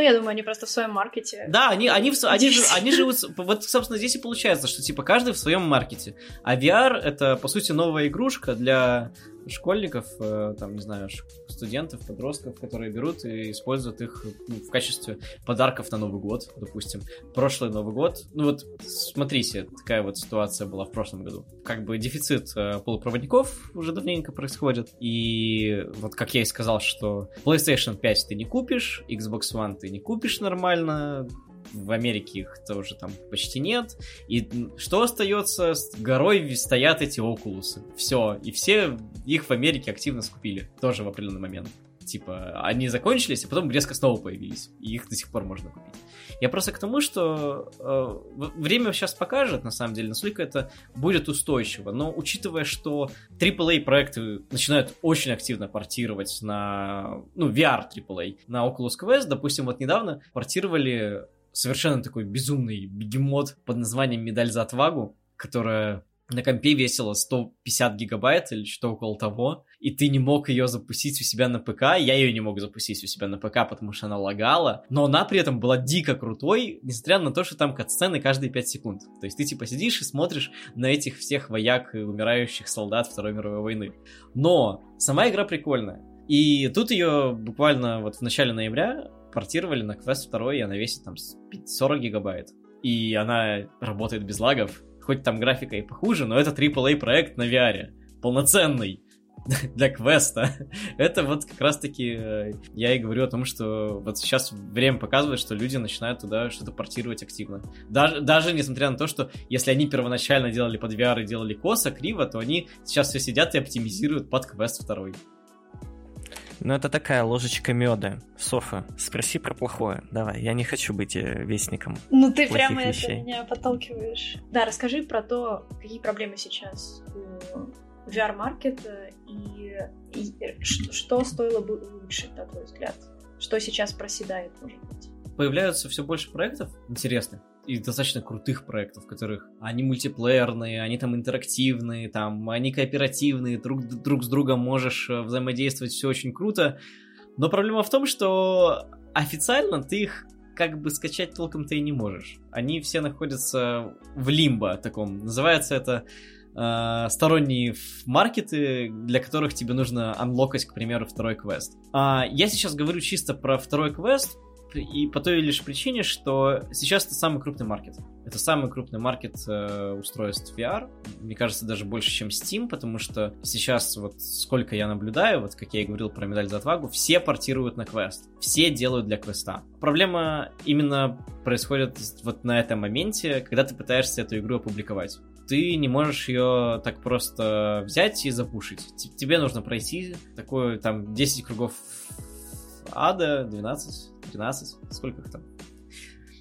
Да, я думаю, они просто в своем маркете. Да, они, они, в, они, они живут... Вот, собственно, здесь и получается, что, типа, каждый в своем маркете. А VR — это, по сути, новая игрушка для школьников, э, там, не знаю, студентов, подростков, которые берут и используют их ну, в качестве подарков на Новый год, допустим. Прошлый Новый год, ну вот, смотрите, такая вот ситуация была в прошлом году. Как бы дефицит э, полупроводников уже давненько происходит, и вот как я и сказал, что PlayStation 5 ты не купишь, Xbox One ты не купишь нормально, в Америке их тоже там почти нет. И что остается? С горой стоят эти окулусы. Все. И все их в Америке активно скупили. Тоже в определенный момент. Типа, они закончились, а потом резко снова появились. И их до сих пор можно купить. Я просто к тому, что э, время сейчас покажет, на самом деле, насколько это будет устойчиво. Но учитывая, что AAA проекты начинают очень активно портировать на, ну, VR AAA, на Oculus Quest, допустим, вот недавно портировали совершенно такой безумный бегемот под названием «Медаль за отвагу», которая на компе весила 150 гигабайт или что около того, и ты не мог ее запустить у себя на ПК, я ее не мог запустить у себя на ПК, потому что она лагала, но она при этом была дико крутой, несмотря на то, что там кат-сцены каждые 5 секунд. То есть ты типа сидишь и смотришь на этих всех вояк и умирающих солдат Второй мировой войны. Но сама игра прикольная. И тут ее буквально вот в начале ноября портировали на Quest 2, и она весит там 40 гигабайт. И она работает без лагов. Хоть там графика и похуже, но это AAA проект на VR. Полноценный для квеста. Это вот как раз-таки э, я и говорю о том, что вот сейчас время показывает, что люди начинают туда что-то портировать активно. Даже, даже несмотря на то, что если они первоначально делали под VR и делали косо, криво, то они сейчас все сидят и оптимизируют под квест второй. Ну, это такая ложечка меда. Софа, спроси про плохое. Давай, я не хочу быть э, вестником. Ну, ты прямо вещей. это меня подталкиваешь. Да, расскажи про то, какие проблемы сейчас у VR-маркета и, и что, что стоило бы улучшить, на твой взгляд? Что сейчас проседает, может быть? Появляются все больше проектов интересных, и достаточно крутых проектов, которых они мультиплеерные, они там интерактивные, там они кооперативные, друг, друг с другом можешь э, взаимодействовать, все очень круто. Но проблема в том, что официально ты их как бы скачать толком-то и не можешь. Они все находятся в лимбо таком. Называется это э, сторонние маркеты, для которых тебе нужно анлокать, к примеру, второй квест. А, я сейчас говорю чисто про второй квест, и по той лишь причине, что сейчас это самый крупный маркет. Это самый крупный маркет э, устройств VR. Мне кажется, даже больше, чем Steam, потому что сейчас, вот сколько я наблюдаю, вот как я и говорил про медаль за отвагу, все портируют на квест. Все делают для квеста. Проблема именно происходит вот на этом моменте, когда ты пытаешься эту игру опубликовать ты не можешь ее так просто взять и запушить. Тебе нужно пройти такое там 10 кругов ада, 12, 13, сколько их там?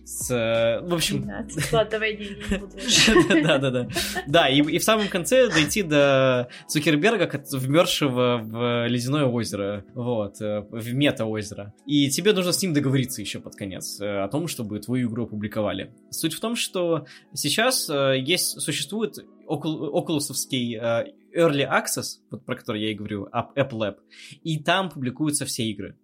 С, э, в общем... 12. Ладно, давай не, не буду. Да, да, да. Да, и, и в самом конце дойти до Цукерберга, вмерзшего в ледяное озеро, вот, э, в мета-озеро. И тебе нужно с ним договориться еще под конец э, о том, чтобы твою игру опубликовали. Суть в том, что сейчас есть, существует окулусовский Early Access, вот про который я и говорю, App, и там публикуются все игры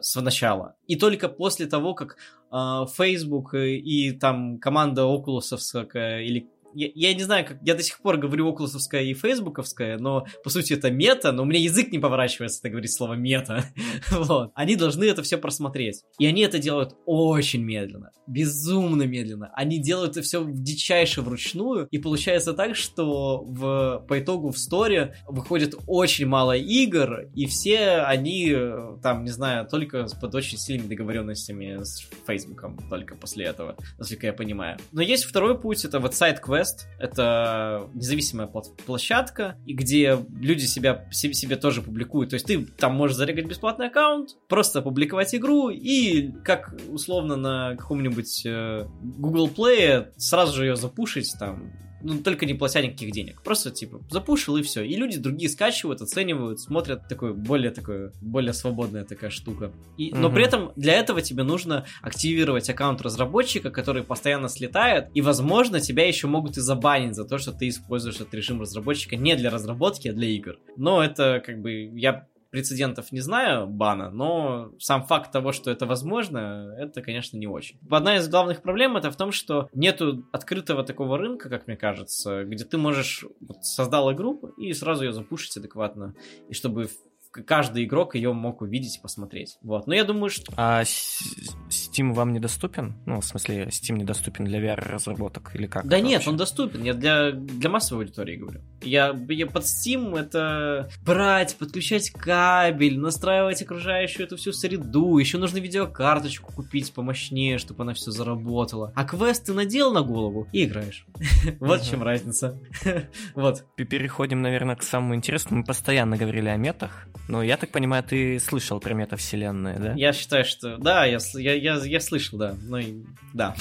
с начала. И только после того, как э, Facebook и там команда Oculusовская или я, я не знаю, как я до сих пор говорю окулусовская и фейсбуковская, но по сути это мета, но у меня язык не поворачивается это говорить слово мета. вот. Они должны это все просмотреть. И они это делают очень медленно, безумно медленно. Они делают это все дичайше вручную, и получается так, что в, по итогу в сторе выходит очень мало игр, и все они там, не знаю, только под очень сильными договоренностями с Фейсбуком, только после этого, насколько я понимаю. Но есть второй путь, это вот сайт Quest. Это независимая площадка, где люди себя, себе, себе тоже публикуют. То есть ты там можешь зарегать бесплатный аккаунт, просто публиковать игру, и как условно на каком-нибудь э, Google Play сразу же ее запушить там ну, только не платя никаких денег. Просто, типа, запушил и все. И люди другие скачивают, оценивают, смотрят такое, более такое, более свободная такая штука. И, угу. Но при этом для этого тебе нужно активировать аккаунт разработчика, который постоянно слетает, и, возможно, тебя еще могут и забанить за то, что ты используешь этот режим разработчика не для разработки, а для игр. Но это, как бы, я прецедентов не знаю бана, но сам факт того, что это возможно, это, конечно, не очень. Одна из главных проблем это в том, что нету открытого такого рынка, как мне кажется, где ты можешь вот, создал игру и сразу ее запушить адекватно, и чтобы каждый игрок ее мог увидеть и посмотреть. Вот. Но я думаю, что... А Steam вам недоступен? Ну, в смысле, Steam недоступен для VR-разработок или как? Да нет, вообще? он доступен. Я для, для массовой аудитории говорю. Я, я под Steam это брать, подключать кабель, настраивать окружающую эту всю среду. Еще нужно видеокарточку купить помощнее, чтобы она все заработала. А квест ты надел на голову и играешь. Вот в чем разница. Вот. Переходим, наверное, к самому интересному. Мы постоянно говорили о метах. Но я так понимаю, ты слышал про метавселенные, да? Я считаю, что... Да, я, я, я, я слышал, да. Ну и... Да.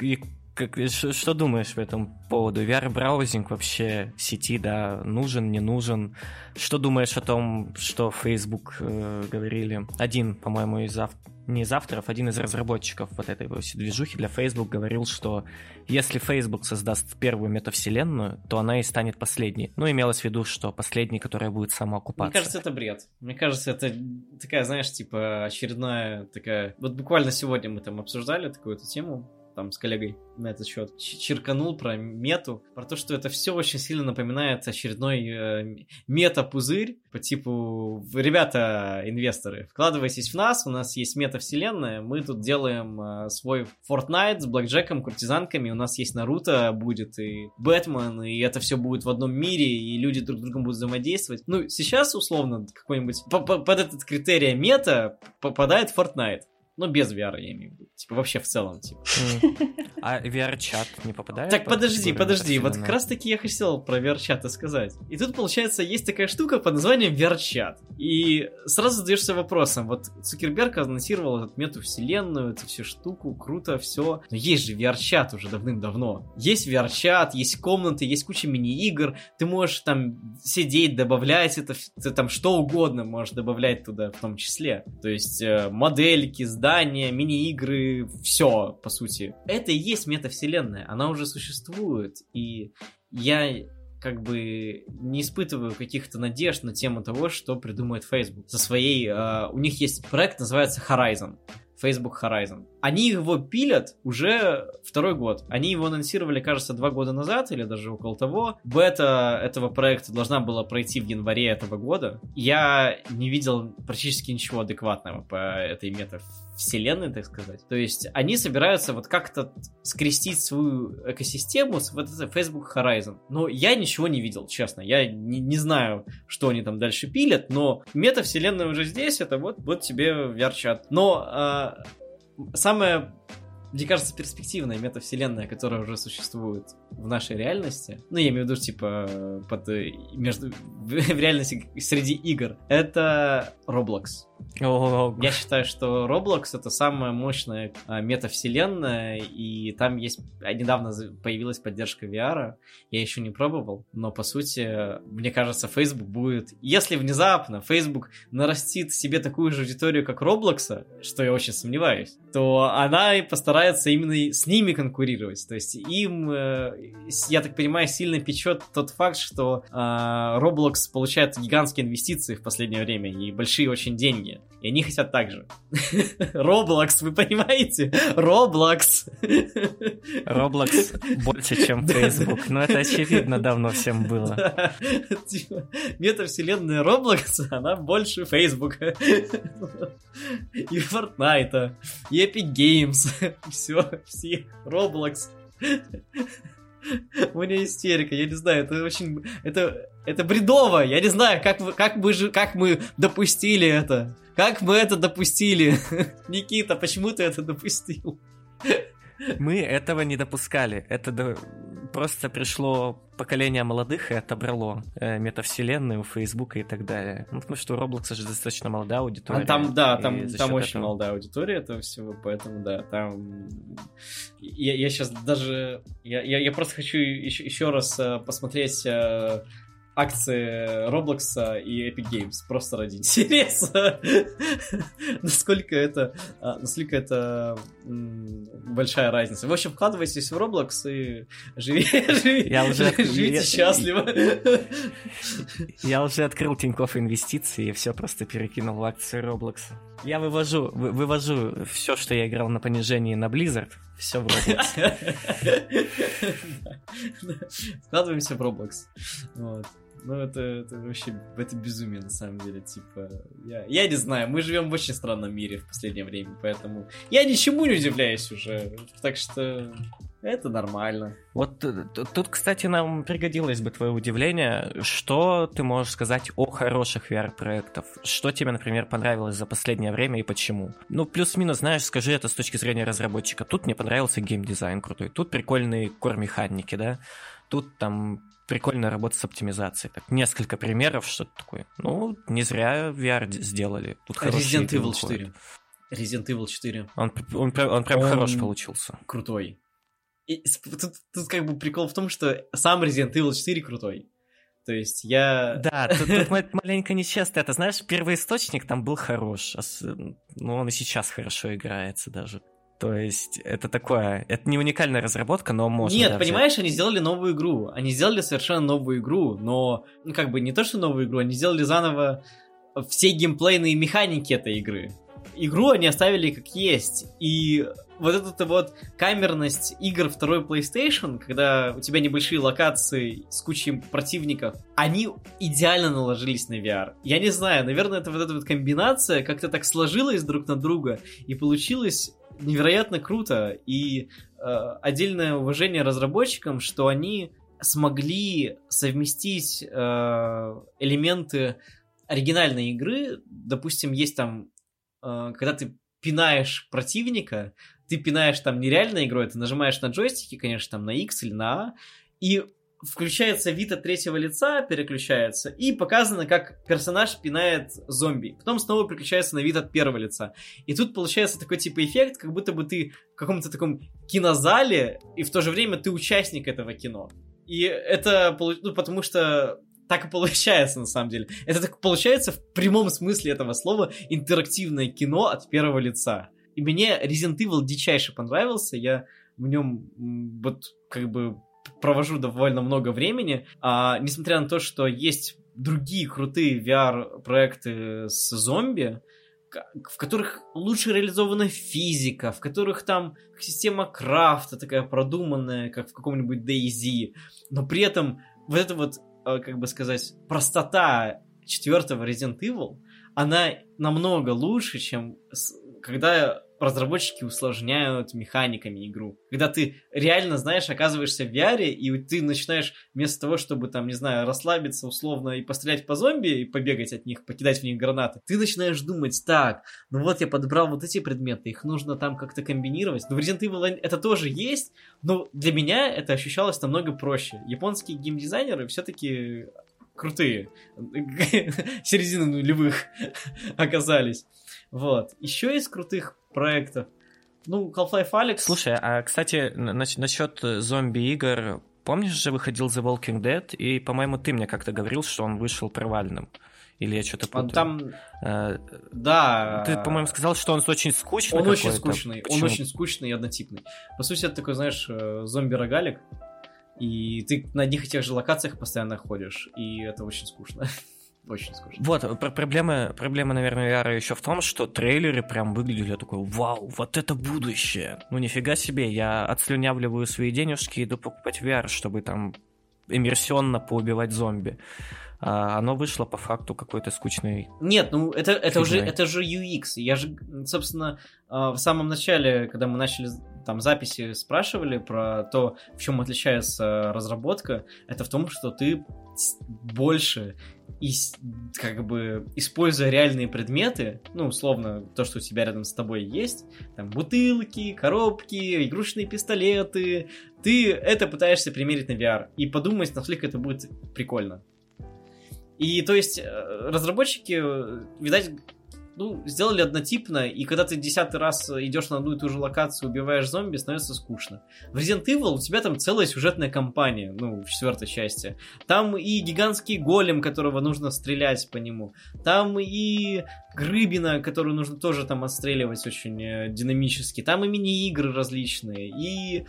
И как, что, что думаешь по этому поводу? VR-браузинг вообще сети, да, нужен, не нужен? Что думаешь о том, что Facebook э, говорили? Один, по-моему, из авторов не из авторов, один из разработчиков вот этой движухи для Facebook говорил, что если Facebook создаст первую метавселенную, то она и станет последней. Ну, имелось в виду, что последней, которая будет самоокупаться. Мне кажется, это бред. Мне кажется, это такая, знаешь, типа очередная такая... Вот буквально сегодня мы там обсуждали такую эту тему, там с коллегой на этот счет черканул про мету, про то, что это все очень сильно напоминает очередной э, мета-пузырь по типу «Ребята, инвесторы, вкладывайтесь в нас, у нас есть мета-вселенная, мы тут делаем э, свой Fortnite с блэкджеком, куртизанками, у нас есть Наруто будет и Бэтмен, и это все будет в одном мире, и люди друг с другом будут взаимодействовать». Ну, сейчас, условно, какой-нибудь под этот критерий мета попадает Fortnite. Ну, без VR, я имею в виду. Типа, вообще в целом, типа. А VR-чат не попадает? Так, подожди, подожди. Вот как раз таки я хотел про VR-чат сказать. И тут, получается, есть такая штука под названием VR-чат. И сразу задаешься вопросом. Вот Цукерберг анонсировал эту мету-вселенную, эту всю штуку, круто, все. Но есть же VR-чат уже давным-давно. Есть VR-чат, есть комнаты, есть куча мини-игр. Ты можешь там сидеть, добавлять это, ты там что угодно можешь добавлять туда в том числе. То есть э, модельки, здания, мини-игры, все, по сути. Это и есть метавселенная, она уже существует, и я как бы не испытываю каких-то надежд на тему того, что придумает Facebook. Со своей... Э, у них есть проект, называется Horizon. Facebook Horizon. Они его пилят уже второй год. Они его анонсировали, кажется, два года назад или даже около того. Бета этого проекта должна была пройти в январе этого года. Я не видел практически ничего адекватного по этой мета вселенной, так сказать. То есть они собираются вот как-то скрестить свою экосистему с вот этой Facebook Horizon. Но я ничего не видел, честно. Я не, не знаю, что они там дальше пилят, но метавселенная уже здесь, это вот, вот тебе VR-чат. Но а, самое мне кажется, перспективная метавселенная, которая уже существует в нашей реальности, ну, я имею в виду, типа, под, между, в реальности среди игр, это Roblox. Я считаю, что Roblox это самая мощная а, метавселенная, и там есть а, недавно появилась поддержка VR. Я еще не пробовал, но по сути, мне кажется, Facebook будет, если внезапно Facebook нарастит себе такую же аудиторию, как Roblox, что я очень сомневаюсь, то она и постарается именно с ними конкурировать. То есть им, э, я так понимаю, сильно печет тот факт, что э, Roblox получает гигантские инвестиции в последнее время и большие очень деньги. И они хотят так же. Roblox, вы понимаете? Roblox. Roblox больше, чем Facebook. Но это очевидно давно всем было. Типа, метавселенная Roblox, она больше Facebook. И Fortnite, и Epic Games. Все, все. Roblox. У меня истерика, я не знаю, это очень... Это, это бредово, я не знаю, как, вы, как, мы, как мы допустили это. Как мы это допустили? Никита, почему ты это допустил? Мы этого не допускали. Это до... просто пришло поколение молодых и отобрало э, метавселенную, Фейсбука и так далее. Ну, потому что у Roblox же достаточно молодая аудитория. А там, да, там, там очень этого... молодая аудитория этого всего, поэтому, да, там... Я, я сейчас даже... Я, я, я просто хочу еще, еще раз э, посмотреть э, акции Roblox и Epic Games просто ради интереса. насколько это, а, насколько это большая разница. В общем, вкладывайтесь в Roblox и живите, я уже, живите я, счастливо. Я уже открыл Тинькофф инвестиции и все просто перекинул в акции Roblox. Я вывожу, вы, вывожу все, что я играл на понижении на Blizzard, все в Roblox. Вкладываемся в Roblox. Вот. Ну, это, это вообще, это безумие, на самом деле, типа, я, я не знаю, мы живем в очень странном мире в последнее время, поэтому я ничему не удивляюсь уже, так что это нормально. Вот э, тут, кстати, нам пригодилось бы твое удивление. Что ты можешь сказать о хороших VR-проектах? Что тебе, например, понравилось за последнее время и почему? Ну, плюс-минус, знаешь, скажи это с точки зрения разработчика. Тут мне понравился геймдизайн крутой, тут прикольные кор-механики, да? Тут там прикольная работа с оптимизацией. Так, несколько примеров, что-то такое. Ну, не зря VR сделали. Тут Resident Evil 4. Resident Evil 4. Он, он, он, он прям он хорош получился. Крутой. И, тут, тут как бы прикол в том, что сам Resident Evil 4 крутой. То есть я... Да, тут, тут маленько нечестно. Это, знаешь, первый источник там был хорош. Ну, он и сейчас хорошо играется даже. То есть это такое, это не уникальная разработка, но можно. Нет, понимаешь, они сделали новую игру. Они сделали совершенно новую игру, но ну, как бы не то, что новую игру, они сделали заново все геймплейные механики этой игры. Игру они оставили как есть. И вот эта вот камерность игр второй PlayStation, когда у тебя небольшие локации с кучей противников, они идеально наложились на VR. Я не знаю, наверное, это вот эта вот комбинация как-то так сложилась друг на друга, и получилось невероятно круто. И э, отдельное уважение разработчикам, что они смогли совместить э, элементы оригинальной игры. Допустим, есть там, э, когда ты пинаешь противника, ты пинаешь там нереальной игрой, ты нажимаешь на джойстике, конечно, там на X или на A, и включается вид от третьего лица, переключается, и показано, как персонаж пинает зомби. Потом снова переключается на вид от первого лица. И тут получается такой типа эффект, как будто бы ты в каком-то таком кинозале, и в то же время ты участник этого кино. И это, ну, потому что так и получается, на самом деле. Это так получается в прямом смысле этого слова интерактивное кино от первого лица. И мне Resident Evil дичайше понравился. Я в нем вот как бы провожу довольно много времени, а, несмотря на то, что есть другие крутые VR-проекты с зомби, в которых лучше реализована физика, в которых там система крафта такая продуманная, как в каком-нибудь DayZ, но при этом вот эта вот, а, как бы сказать, простота четвертого Resident Evil, она намного лучше, чем когда разработчики усложняют механиками игру. Когда ты реально, знаешь, оказываешься в VR, и ты начинаешь вместо того, чтобы там, не знаю, расслабиться условно и пострелять по зомби, и побегать от них, покидать в них гранаты, ты начинаешь думать, так, ну вот я подобрал вот эти предметы, их нужно там как-то комбинировать. Ну, в Resident Evil это тоже есть, но для меня это ощущалось намного проще. Японские геймдизайнеры все-таки крутые. Середины нулевых оказались. Вот. Еще из крутых проектов. Ну, Half-Life Alex... Слушай, а, кстати, насчет зомби-игр, помнишь же выходил The Walking Dead, и, по-моему, ты мне как-то говорил, что он вышел провальным. Или я что-то путаю? Там... А, да. Ты, по-моему, сказал, что он очень скучный Он очень скучный. Почему? Он очень скучный и однотипный. По сути, это такой, знаешь, э, зомби-рогалик, и ты на одних и тех же локациях постоянно ходишь, и это очень скучно. Очень скучно. Вот, проблема, проблема, наверное, VR еще в том, что трейлеры прям выглядели я такой, вау, вот это будущее. Ну нифига себе, я отслюнявливаю свои денежки и иду покупать VR, чтобы там иммерсионно поубивать зомби. А оно вышло по факту какой-то скучный. Нет, ну это, это уже это же UX. Я же, собственно, а, в самом начале, когда мы начали там записи спрашивали про то, в чем отличается разработка, это в том, что ты больше и как бы используя реальные предметы, ну, условно, то, что у тебя рядом с тобой есть, там, бутылки, коробки, игрушечные пистолеты, ты это пытаешься примерить на VR и подумать, насколько это будет прикольно. И то есть э, разработчики, видать, ну, сделали однотипно, и когда ты десятый раз идешь на одну и ту же локацию, убиваешь зомби, становится скучно. В Resident Evil у тебя там целая сюжетная кампания, ну, в четвертой части. Там и гигантский голем, которого нужно стрелять по нему. Там и Грыбина, которую нужно тоже там отстреливать очень э, динамически. Там и мини-игры различные, и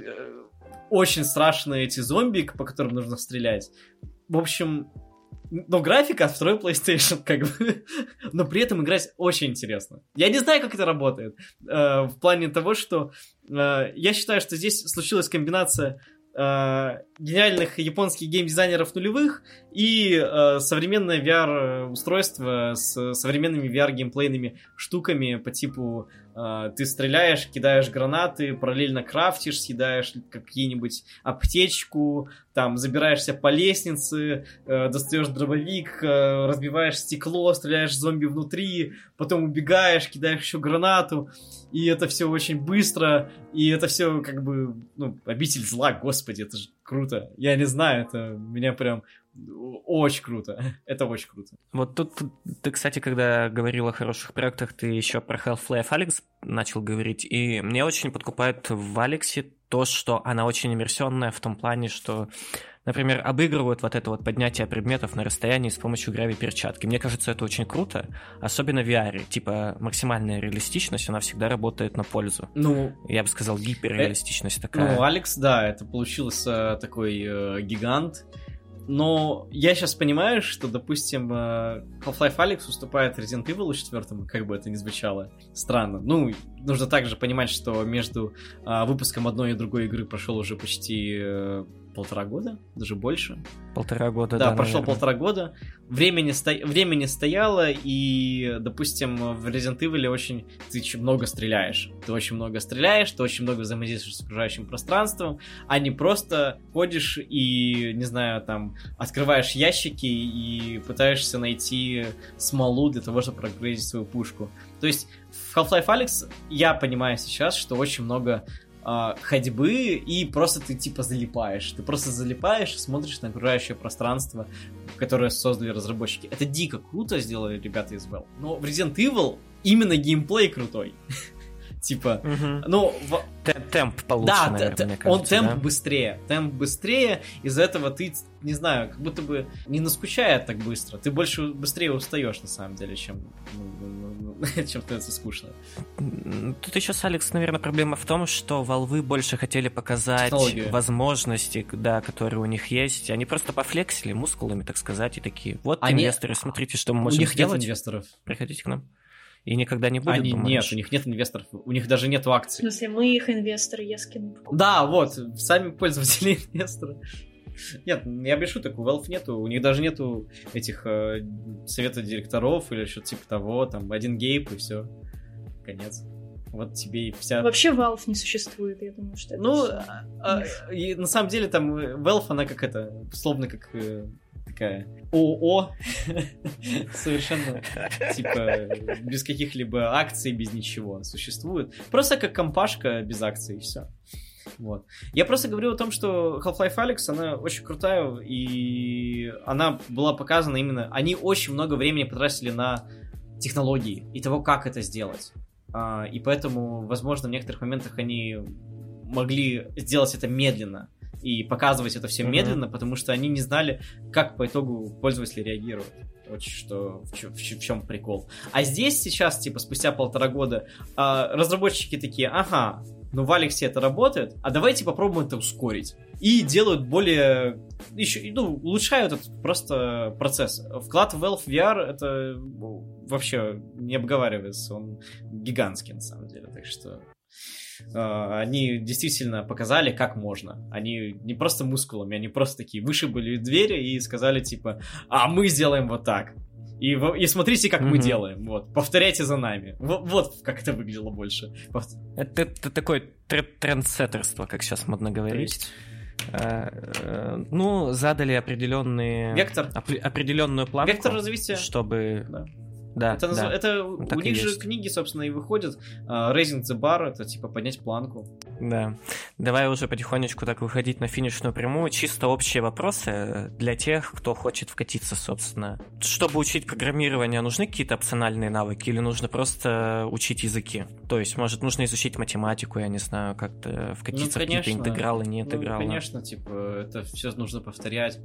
э, очень страшные эти зомби, по которым нужно стрелять. В общем, но графика от второй PlayStation, как бы. Но при этом играть очень интересно. Я не знаю, как это работает. Э, в плане того, что э, я считаю, что здесь случилась комбинация э, гениальных японских геймдизайнеров нулевых и э, современное VR-устройство с современными VR-геймплейными штуками по типу ты стреляешь, кидаешь гранаты, параллельно крафтишь, съедаешь какие-нибудь аптечку, там забираешься по лестнице, э, достаешь дробовик, э, разбиваешь стекло, стреляешь зомби внутри, потом убегаешь, кидаешь еще гранату, и это все очень быстро, и это все как бы, ну, обитель зла, господи, это же круто. Я не знаю, это меня прям очень круто. Это очень круто. Вот тут ты, кстати, когда говорил о хороших проектах, ты еще про Half-Life Alex начал говорить, и мне очень подкупает в Алексе то, что она очень иммерсионная в том плане, что, например, обыгрывают вот это вот поднятие предметов на расстоянии с помощью грави-перчатки. Мне кажется, это очень круто, особенно в VR. Типа максимальная реалистичность, она всегда работает на пользу. Ну, я бы сказал, гиперреалистичность э, такая. Ну, Алекс, да, это получился такой э, гигант, но я сейчас понимаю, что, допустим, э, Half-Life Alyx уступает Resident Evil 4, как бы это ни звучало. Странно. Ну, нужно также понимать, что между а, выпуском одной и другой игры прошел уже почти э, полтора года, даже больше. Полтора года, да. Да, прошло наверное. полтора года. Времени, сто... Времени стояло, и, допустим, в Resident Evil очень ты много стреляешь. Ты очень много стреляешь, ты очень много взаимодействуешь с окружающим пространством, а не просто ходишь и, не знаю, там, открываешь ящики и пытаешься найти смолу для того, чтобы прогрузить свою пушку. То есть в Half-Life Alyx я понимаю сейчас, что очень много э, ходьбы, и просто ты типа залипаешь. Ты просто залипаешь, смотришь на окружающее пространство, которое создали разработчики. Это дико круто сделали ребята из Valve. Но в Resident Evil именно геймплей крутой. Типа, ну... Темп получше, да, наверное, мне кажется, он темп да? быстрее. Темп быстрее, из-за этого ты, не знаю, как будто бы не наскучает так быстро. Ты больше быстрее устаешь, на самом деле, чем, ну, чем становится скучно. Тут еще с Алекс, наверное, проблема в том, что волвы больше хотели показать Технологию. возможности, да, которые у них есть. Они просто пофлексили мускулами, так сказать, и такие, вот Они... инвесторы, смотрите, что мы можем у них сделать. Нет инвесторов. Приходите к нам. И никогда не будет, Они, Нет, у них нет инвесторов, у них даже нет акций. В смысле, мы их инвесторы, я скину. Да, вот, сами пользователи инвесторы. Нет, я без шуток, у Valve нету, у них даже нету этих э, совета директоров или что-то типа того, там, один гейп и все, конец. Вот тебе и вся... Вообще Valve не существует, я думаю, что это Ну, а, а, и на самом деле там Valve, она как это, словно как э, такая ООО, совершенно, типа, без каких-либо акций, без ничего существует. Просто как компашка без акций, и все. Вот. Я просто говорю о том, что Half-Life Alyx, она очень крутая, и она была показана именно... Они очень много времени потратили на технологии и того, как это сделать. А, и поэтому, возможно, в некоторых моментах они могли сделать это медленно и показывать это все mm-hmm. медленно, потому что они не знали, как по итогу пользователи реагируют. Вот что в, в, в чем прикол. А здесь сейчас, типа, спустя полтора года, э, разработчики такие, ага, ну в Алексе это работает, а давайте попробуем это ускорить. И делают более... Еще, ну, улучшают этот просто процесс. Вклад в Valve VR это ну, вообще не обговаривается, он гигантский на самом деле, так что а, они действительно показали, как можно. Они не просто мускулами, они просто такие вышибали двери и сказали, типа, а мы сделаем вот так. И, и смотрите, как mm-hmm. мы делаем. Вот. Повторяйте за нами. Вот, вот как это выглядело больше. Это, это такое трендсеттерство, как сейчас модно говорить. Э, ну, задали определенные... Вектор. Определенную планку. Вектор развития. Чтобы... Да. Да, это, да. это так у них же книги, собственно, и выходят. Uh, Raising the bar это типа поднять планку. Да. Давай уже потихонечку так выходить на финишную прямую. Чисто общие вопросы для тех, кто хочет вкатиться, собственно. Чтобы учить программирование, нужны какие-то опциональные навыки или нужно просто учить языки? То есть, может, нужно изучить математику, я не знаю, как-то вкатиться ну, конечно, в какие-то интегралы, не интегралы. Ну, конечно, типа, это все нужно повторять.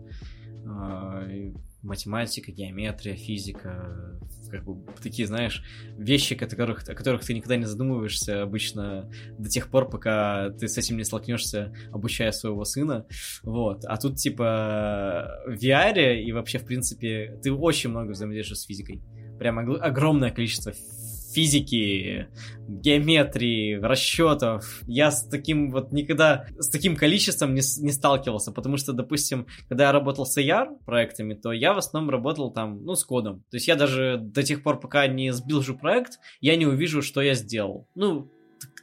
Математика, геометрия, физика, как бы такие, знаешь, вещи, которых, о которых ты никогда не задумываешься обычно до тех пор, пока ты с этим не столкнешься, обучая своего сына. Вот. А тут, типа, в VR и вообще, в принципе, ты очень много взаимодействуешь с физикой. Прям огромное количество физики, геометрии, расчетов. Я с таким вот никогда, с таким количеством не, не сталкивался, потому что, допустим, когда я работал с AR проектами, то я в основном работал там, ну, с кодом. То есть я даже до тех пор, пока не сбил же проект, я не увижу, что я сделал. Ну,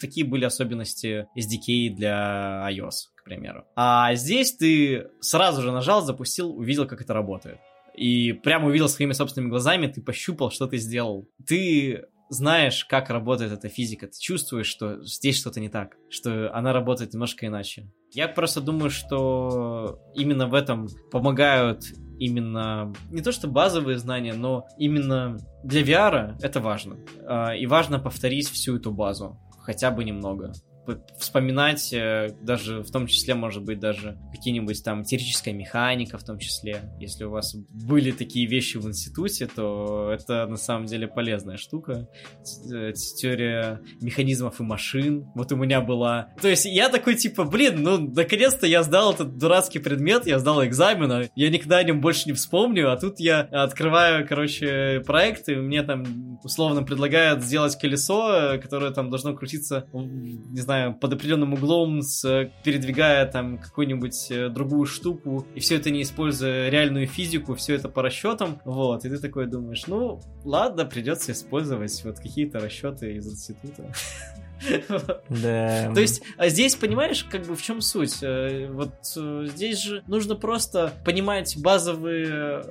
такие были особенности SDK для iOS, к примеру. А здесь ты сразу же нажал, запустил, увидел, как это работает. И прямо увидел своими собственными глазами, ты пощупал, что ты сделал. Ты знаешь, как работает эта физика, ты чувствуешь, что здесь что-то не так, что она работает немножко иначе. Я просто думаю, что именно в этом помогают именно не то что базовые знания, но именно для VR это важно. А, и важно повторить всю эту базу, хотя бы немного вспоминать, э, даже в том числе, может быть, даже какие-нибудь там теоретическая механика в том числе. Если у вас были такие вещи в институте, то это на самом деле полезная штука. Э, теория механизмов и машин. Вот у меня была... То есть я такой типа, блин, ну наконец-то я сдал этот дурацкий предмет, я сдал экзамен, а я никогда о нем больше не вспомню, а тут я открываю, короче, проект, и мне там условно предлагают сделать колесо, э, которое там должно крутиться, не знаю, знаю, под определенным углом, с, передвигая там какую-нибудь э, другую штуку, и все это не используя реальную физику, все это по расчетам, вот, и ты такой думаешь, ну, ладно, придется использовать вот какие-то расчеты из института. Да. То есть, а здесь, понимаешь, как бы в чем суть? Э, вот э, здесь же нужно просто понимать базовые,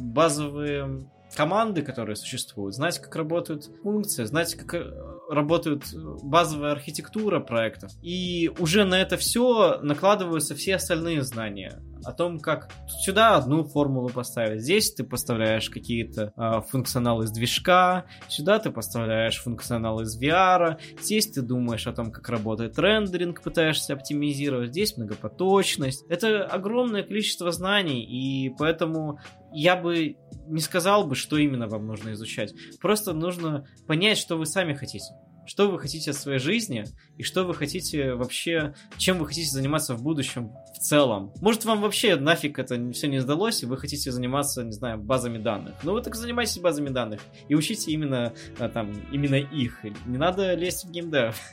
базовые команды, которые существуют, знать, как работают функции, знать, как э, работает базовая архитектура проектов. И уже на это все накладываются все остальные знания о том, как сюда одну формулу поставить. Здесь ты поставляешь какие-то э, функционалы из движка, сюда ты поставляешь функционал из VR, здесь ты думаешь о том, как работает рендеринг, пытаешься оптимизировать, здесь многопоточность. Это огромное количество знаний, и поэтому я бы не сказал бы, что именно вам нужно изучать. Просто нужно понять, что вы сами хотите. Что вы хотите от своей жизни и что вы хотите вообще, чем вы хотите заниматься в будущем в целом. Может, вам вообще нафиг это все не сдалось, и вы хотите заниматься, не знаю, базами данных. Ну, вы так занимайтесь базами данных и учите именно а, там, именно их. Не надо лезть в геймдев.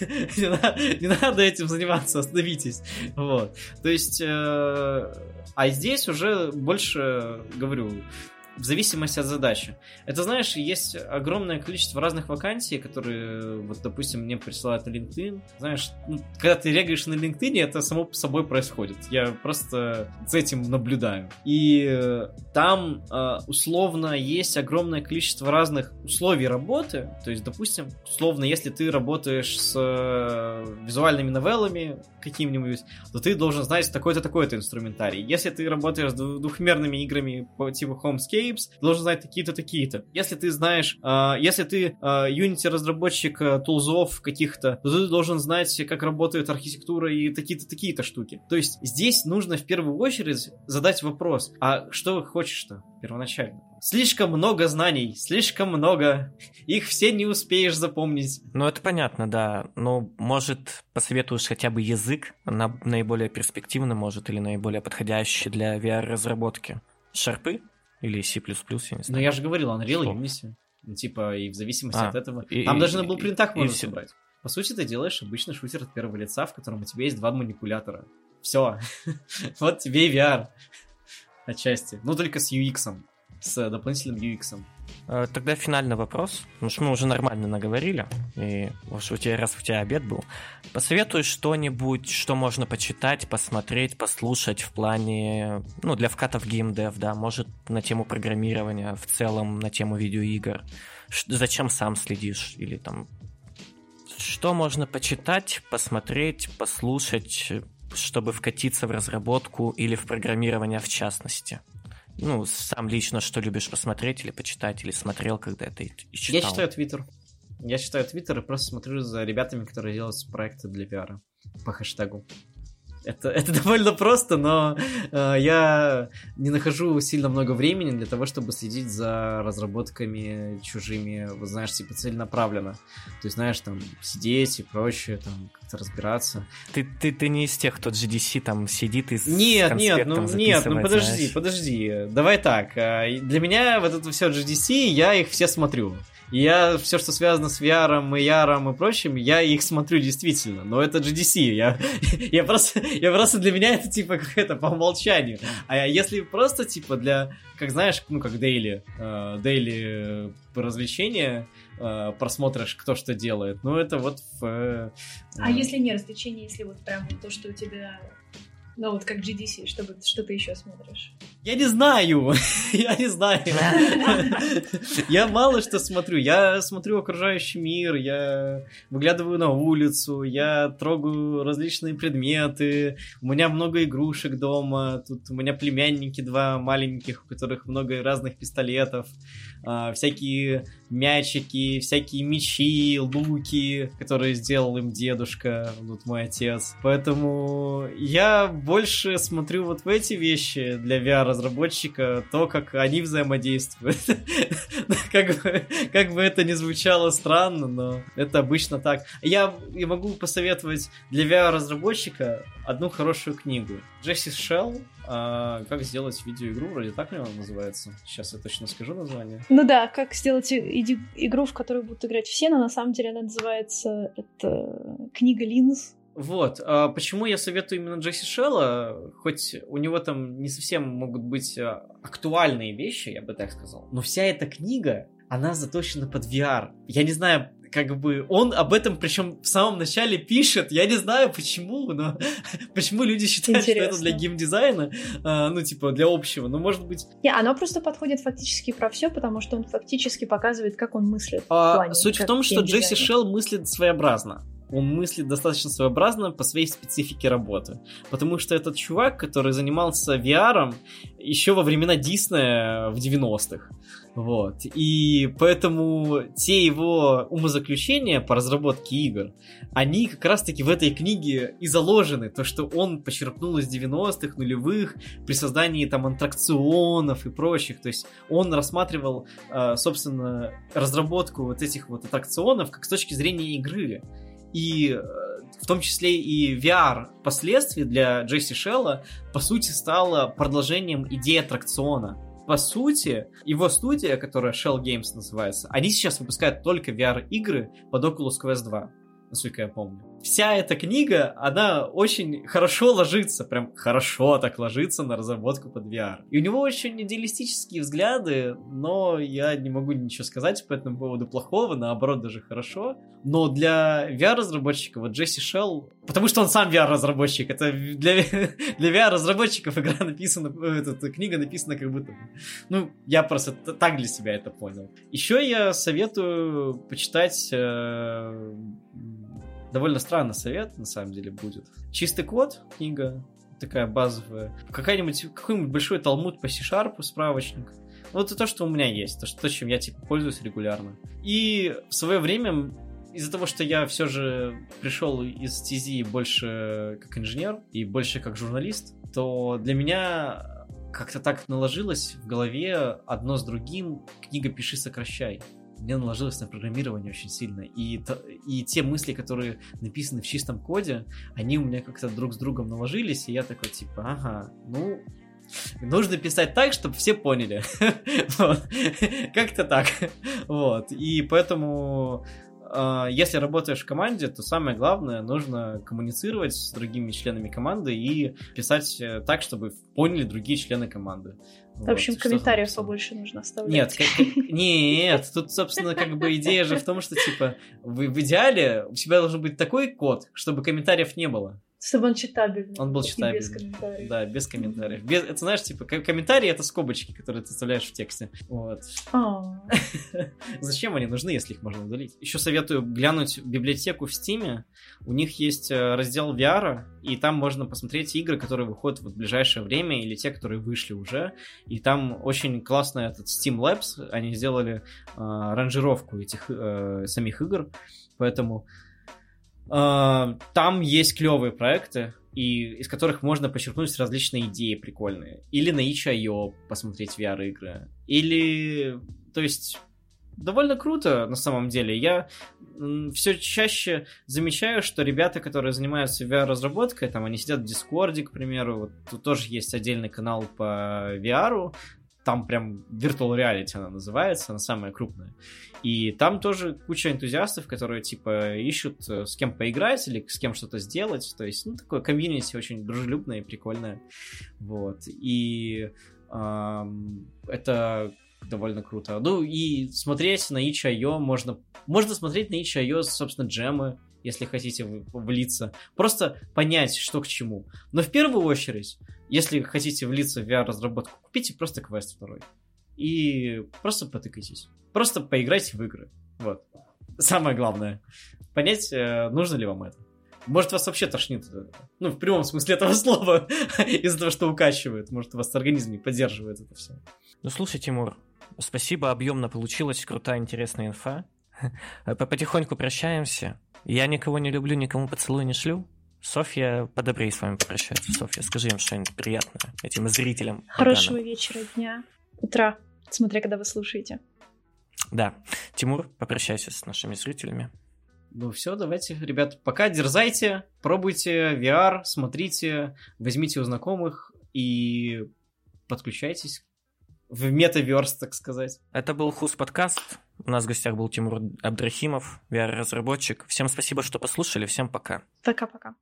Не надо этим заниматься, остановитесь. Вот. То есть, э, а здесь уже больше, говорю, в зависимости от задачи. Это, знаешь, есть огромное количество разных вакансий, которые, вот, допустим, мне присылают на LinkedIn. Знаешь, ну, когда ты регаешь на LinkedIn, это само собой происходит. Я просто за этим наблюдаю. И э, там э, условно есть огромное количество разных условий работы. То есть, допустим, условно, если ты работаешь с э, визуальными новеллами каким-нибудь, то ты должен знать такой-то, такой-то инструментарий. Если ты работаешь с двухмерными играми по типу Homescape, Shapes, должен знать такие-то, такие-то. Если ты знаешь, э, если ты э, Unity разработчик э, тулзов каких-то, то ты должен знать, как работает архитектура и такие-то, такие-то штуки. То есть здесь нужно в первую очередь задать вопрос, а что хочешь-то первоначально? Слишком много знаний, слишком много. Их все не успеешь запомнить. Ну, это понятно, да. Но, может, посоветуешь хотя бы язык, на, наиболее перспективный, может, или наиболее подходящий для VR-разработки? Шарпы? Или C++, я не знаю. Ну, я же говорил, Unreal? Unity. Ну, типа, и в зависимости а, от этого... И, Там и, даже на был принтах можно все. собрать. По сути, ты делаешь обычный шутер от первого лица, в котором у тебя есть два манипулятора. Все. вот тебе и VR. Отчасти. Ну, только с UX. с дополнительным UX. Э, тогда финальный вопрос, потому что мы уже нормально наговорили, и уж у тебя, раз у тебя обед был, посоветуй что-нибудь, что можно почитать, посмотреть, послушать в плане, ну, для вкатов геймдев, да, может, на тему программирования, в целом на тему видеоигр. Ш- зачем сам следишь? Или там что можно почитать, посмотреть, послушать, чтобы вкатиться в разработку или в программирование в частности? Ну, сам лично что любишь посмотреть или почитать, или смотрел когда это и читал? Я читаю Твиттер. Я читаю Твиттер и просто смотрю за ребятами, которые делают проекты для VR по хэштегу. Это, это довольно просто, но э, я не нахожу сильно много времени для того, чтобы следить за разработками чужими, вот знаешь, типа целенаправленно. То есть, знаешь, там, сидеть и прочее, там, как-то разбираться. Ты, ты, ты не из тех, кто GDC там сидит и Нет, нет, ну, нет, ну подожди, знаешь. подожди. Давай так. Э, для меня вот это все GDC, я их все смотрю. И я все, что связано с VR, и яром и прочим, я их смотрю действительно. Но это GDC. Я, я, просто, я просто для меня это типа как это по умолчанию. А если просто типа для, как знаешь, ну как дейли, э, дейли развлечения, э, просмотришь, кто что делает. Ну это вот в... Э, а если не развлечение, если вот прям то, что у тебя ну, вот как GDC, чтобы что ты еще смотришь? Я не знаю, я не знаю. я мало что смотрю. Я смотрю окружающий мир, я выглядываю на улицу, я трогаю различные предметы. У меня много игрушек дома. Тут у меня племянники два маленьких, у которых много разных пистолетов. А, всякие мячики, всякие мечи, луки, которые сделал им дедушка, вот мой отец. Поэтому я больше смотрю вот в эти вещи для VR-разработчика, то, как они взаимодействуют. как, бы, как бы это ни звучало странно, но это обычно так. Я, я могу посоветовать для VR-разработчика одну хорошую книгу. Джесси Шелл а, как сделать видеоигру, вроде так ли она называется? Сейчас я точно скажу название. Ну да, как сделать игру, в которую будут играть все, но на самом деле она называется это книга Линз. Вот, а почему я советую именно Джесси Шелла, хоть у него там не совсем могут быть а, актуальные вещи, я бы так сказал, но вся эта книга, она заточена под VR. Я не знаю, как бы он об этом, причем в самом начале пишет, я не знаю почему, но почему люди считают, Интересно. что это для геймдизайна, а, ну, типа, для общего, ну, может быть... Не, оно просто подходит фактически про все, потому что он фактически показывает, как он мыслит. А, плане, суть в том, что Джесси Шелл мыслит своеобразно он мыслит достаточно своеобразно по своей специфике работы. Потому что этот чувак, который занимался VR еще во времена Диснея в 90-х. Вот. И поэтому те его умозаключения по разработке игр, они как раз-таки в этой книге и заложены. То, что он почерпнул из 90-х, нулевых, при создании там аттракционов и прочих. То есть он рассматривал, а, собственно, разработку вот этих вот аттракционов как с точки зрения игры. И э, в том числе и VR последствий для Джесси Шелла, по сути, стало продолжением идеи аттракциона по сути, его студия, которая Shell Games называется, они сейчас выпускают только VR-игры под Oculus Quest 2 насколько я помню. Вся эта книга, она очень хорошо ложится, прям хорошо так ложится на разработку под VR. И у него очень идеалистические взгляды, но я не могу ничего сказать по этому поводу плохого, наоборот, даже хорошо. Но для VR-разработчика, вот Джесси Шелл, потому что он сам VR-разработчик, это для, для VR-разработчиков игра написана, эта книга написана как будто... Ну, я просто так для себя это понял. Еще я советую почитать э, довольно странный совет, на самом деле, будет. Чистый код, книга, такая базовая. Какая-нибудь, какой-нибудь большой талмуд по C-Sharp, справочник. Вот это то, что у меня есть, то, что, то, чем я типа пользуюсь регулярно. И в свое время из-за того, что я все же пришел из стези больше как инженер и больше как журналист, то для меня как-то так наложилось в голове одно с другим книга «Пиши, сокращай» мне наложилось на программирование очень сильно. И, и те мысли, которые написаны в чистом коде, они у меня как-то друг с другом наложились, и я такой, типа, ага, ну, нужно писать так, чтобы все поняли. Как-то так. Вот. И поэтому а, если работаешь в команде, то самое главное, нужно коммуницировать с другими членами команды и писать э, так, чтобы поняли другие члены команды. В общем, комментариев побольше нужно оставлять. Нет, как, нет, тут, собственно, как бы идея же в том, что, типа, в, в идеале у тебя должен быть такой код, чтобы комментариев не было. Чтобы он читабельный. Он был читабельный. без комментариев. Да, без комментариев. Без, это знаешь, типа, комментарии это скобочки, которые ты вставляешь в тексте. Вот. А. Зачем они нужны, если их можно удалить? Еще советую глянуть библиотеку в Стиме. У них есть э, раздел VR, и там можно посмотреть игры, которые выходят в ближайшее время, или те, которые вышли уже. И там очень классно этот Steam Labs. Они сделали э, ранжировку этих э, самих игр. Поэтому там есть клевые проекты, и из которых можно почерпнуть различные идеи прикольные. Или на itch.io посмотреть VR-игры. Или, то есть, довольно круто на самом деле. Я все чаще замечаю, что ребята, которые занимаются VR-разработкой, там они сидят в Дискорде, к примеру, вот тут тоже есть отдельный канал по VR, там прям Virtual Reality она называется, она самая крупная. И там тоже куча энтузиастов, которые, типа, ищут э, с кем поиграть или с кем что-то сделать. То есть, ну, такое комьюнити очень дружелюбное и прикольное. Вот. И эм, это довольно круто. Ну, и смотреть на itch.io можно... Можно смотреть на itch.io, собственно, джемы, если хотите влиться. Просто понять, что к чему. Но в первую очередь, если хотите влиться в VR-разработку, купите просто квест второй. И просто потыкайтесь. Просто поиграйте в игры. Вот. Самое главное. Понять, э, нужно ли вам это. Может, вас вообще тошнит. Ну, в прямом смысле этого слова. Из-за того, что укачивает. Может, у вас организм не поддерживает это все. Ну, слушай, Тимур, спасибо, объемно получилось. Крутая, интересная инфа. Потихоньку прощаемся. Я никого не люблю, никому поцелуй не шлю. Софья, подобрей с вами попрощаться. Софья, скажи им что-нибудь приятное этим зрителям. Хорошего вечера, дня, утра, смотря когда вы слушаете. Да. Тимур, попрощайся с нашими зрителями. Ну все, давайте, ребят, пока дерзайте, пробуйте VR, смотрите, возьмите у знакомых и подключайтесь в метаверс, так сказать. Это был Хус подкаст. У нас в гостях был Тимур Абдрахимов, VR-разработчик. Всем спасибо, что послушали. Всем пока. Пока-пока.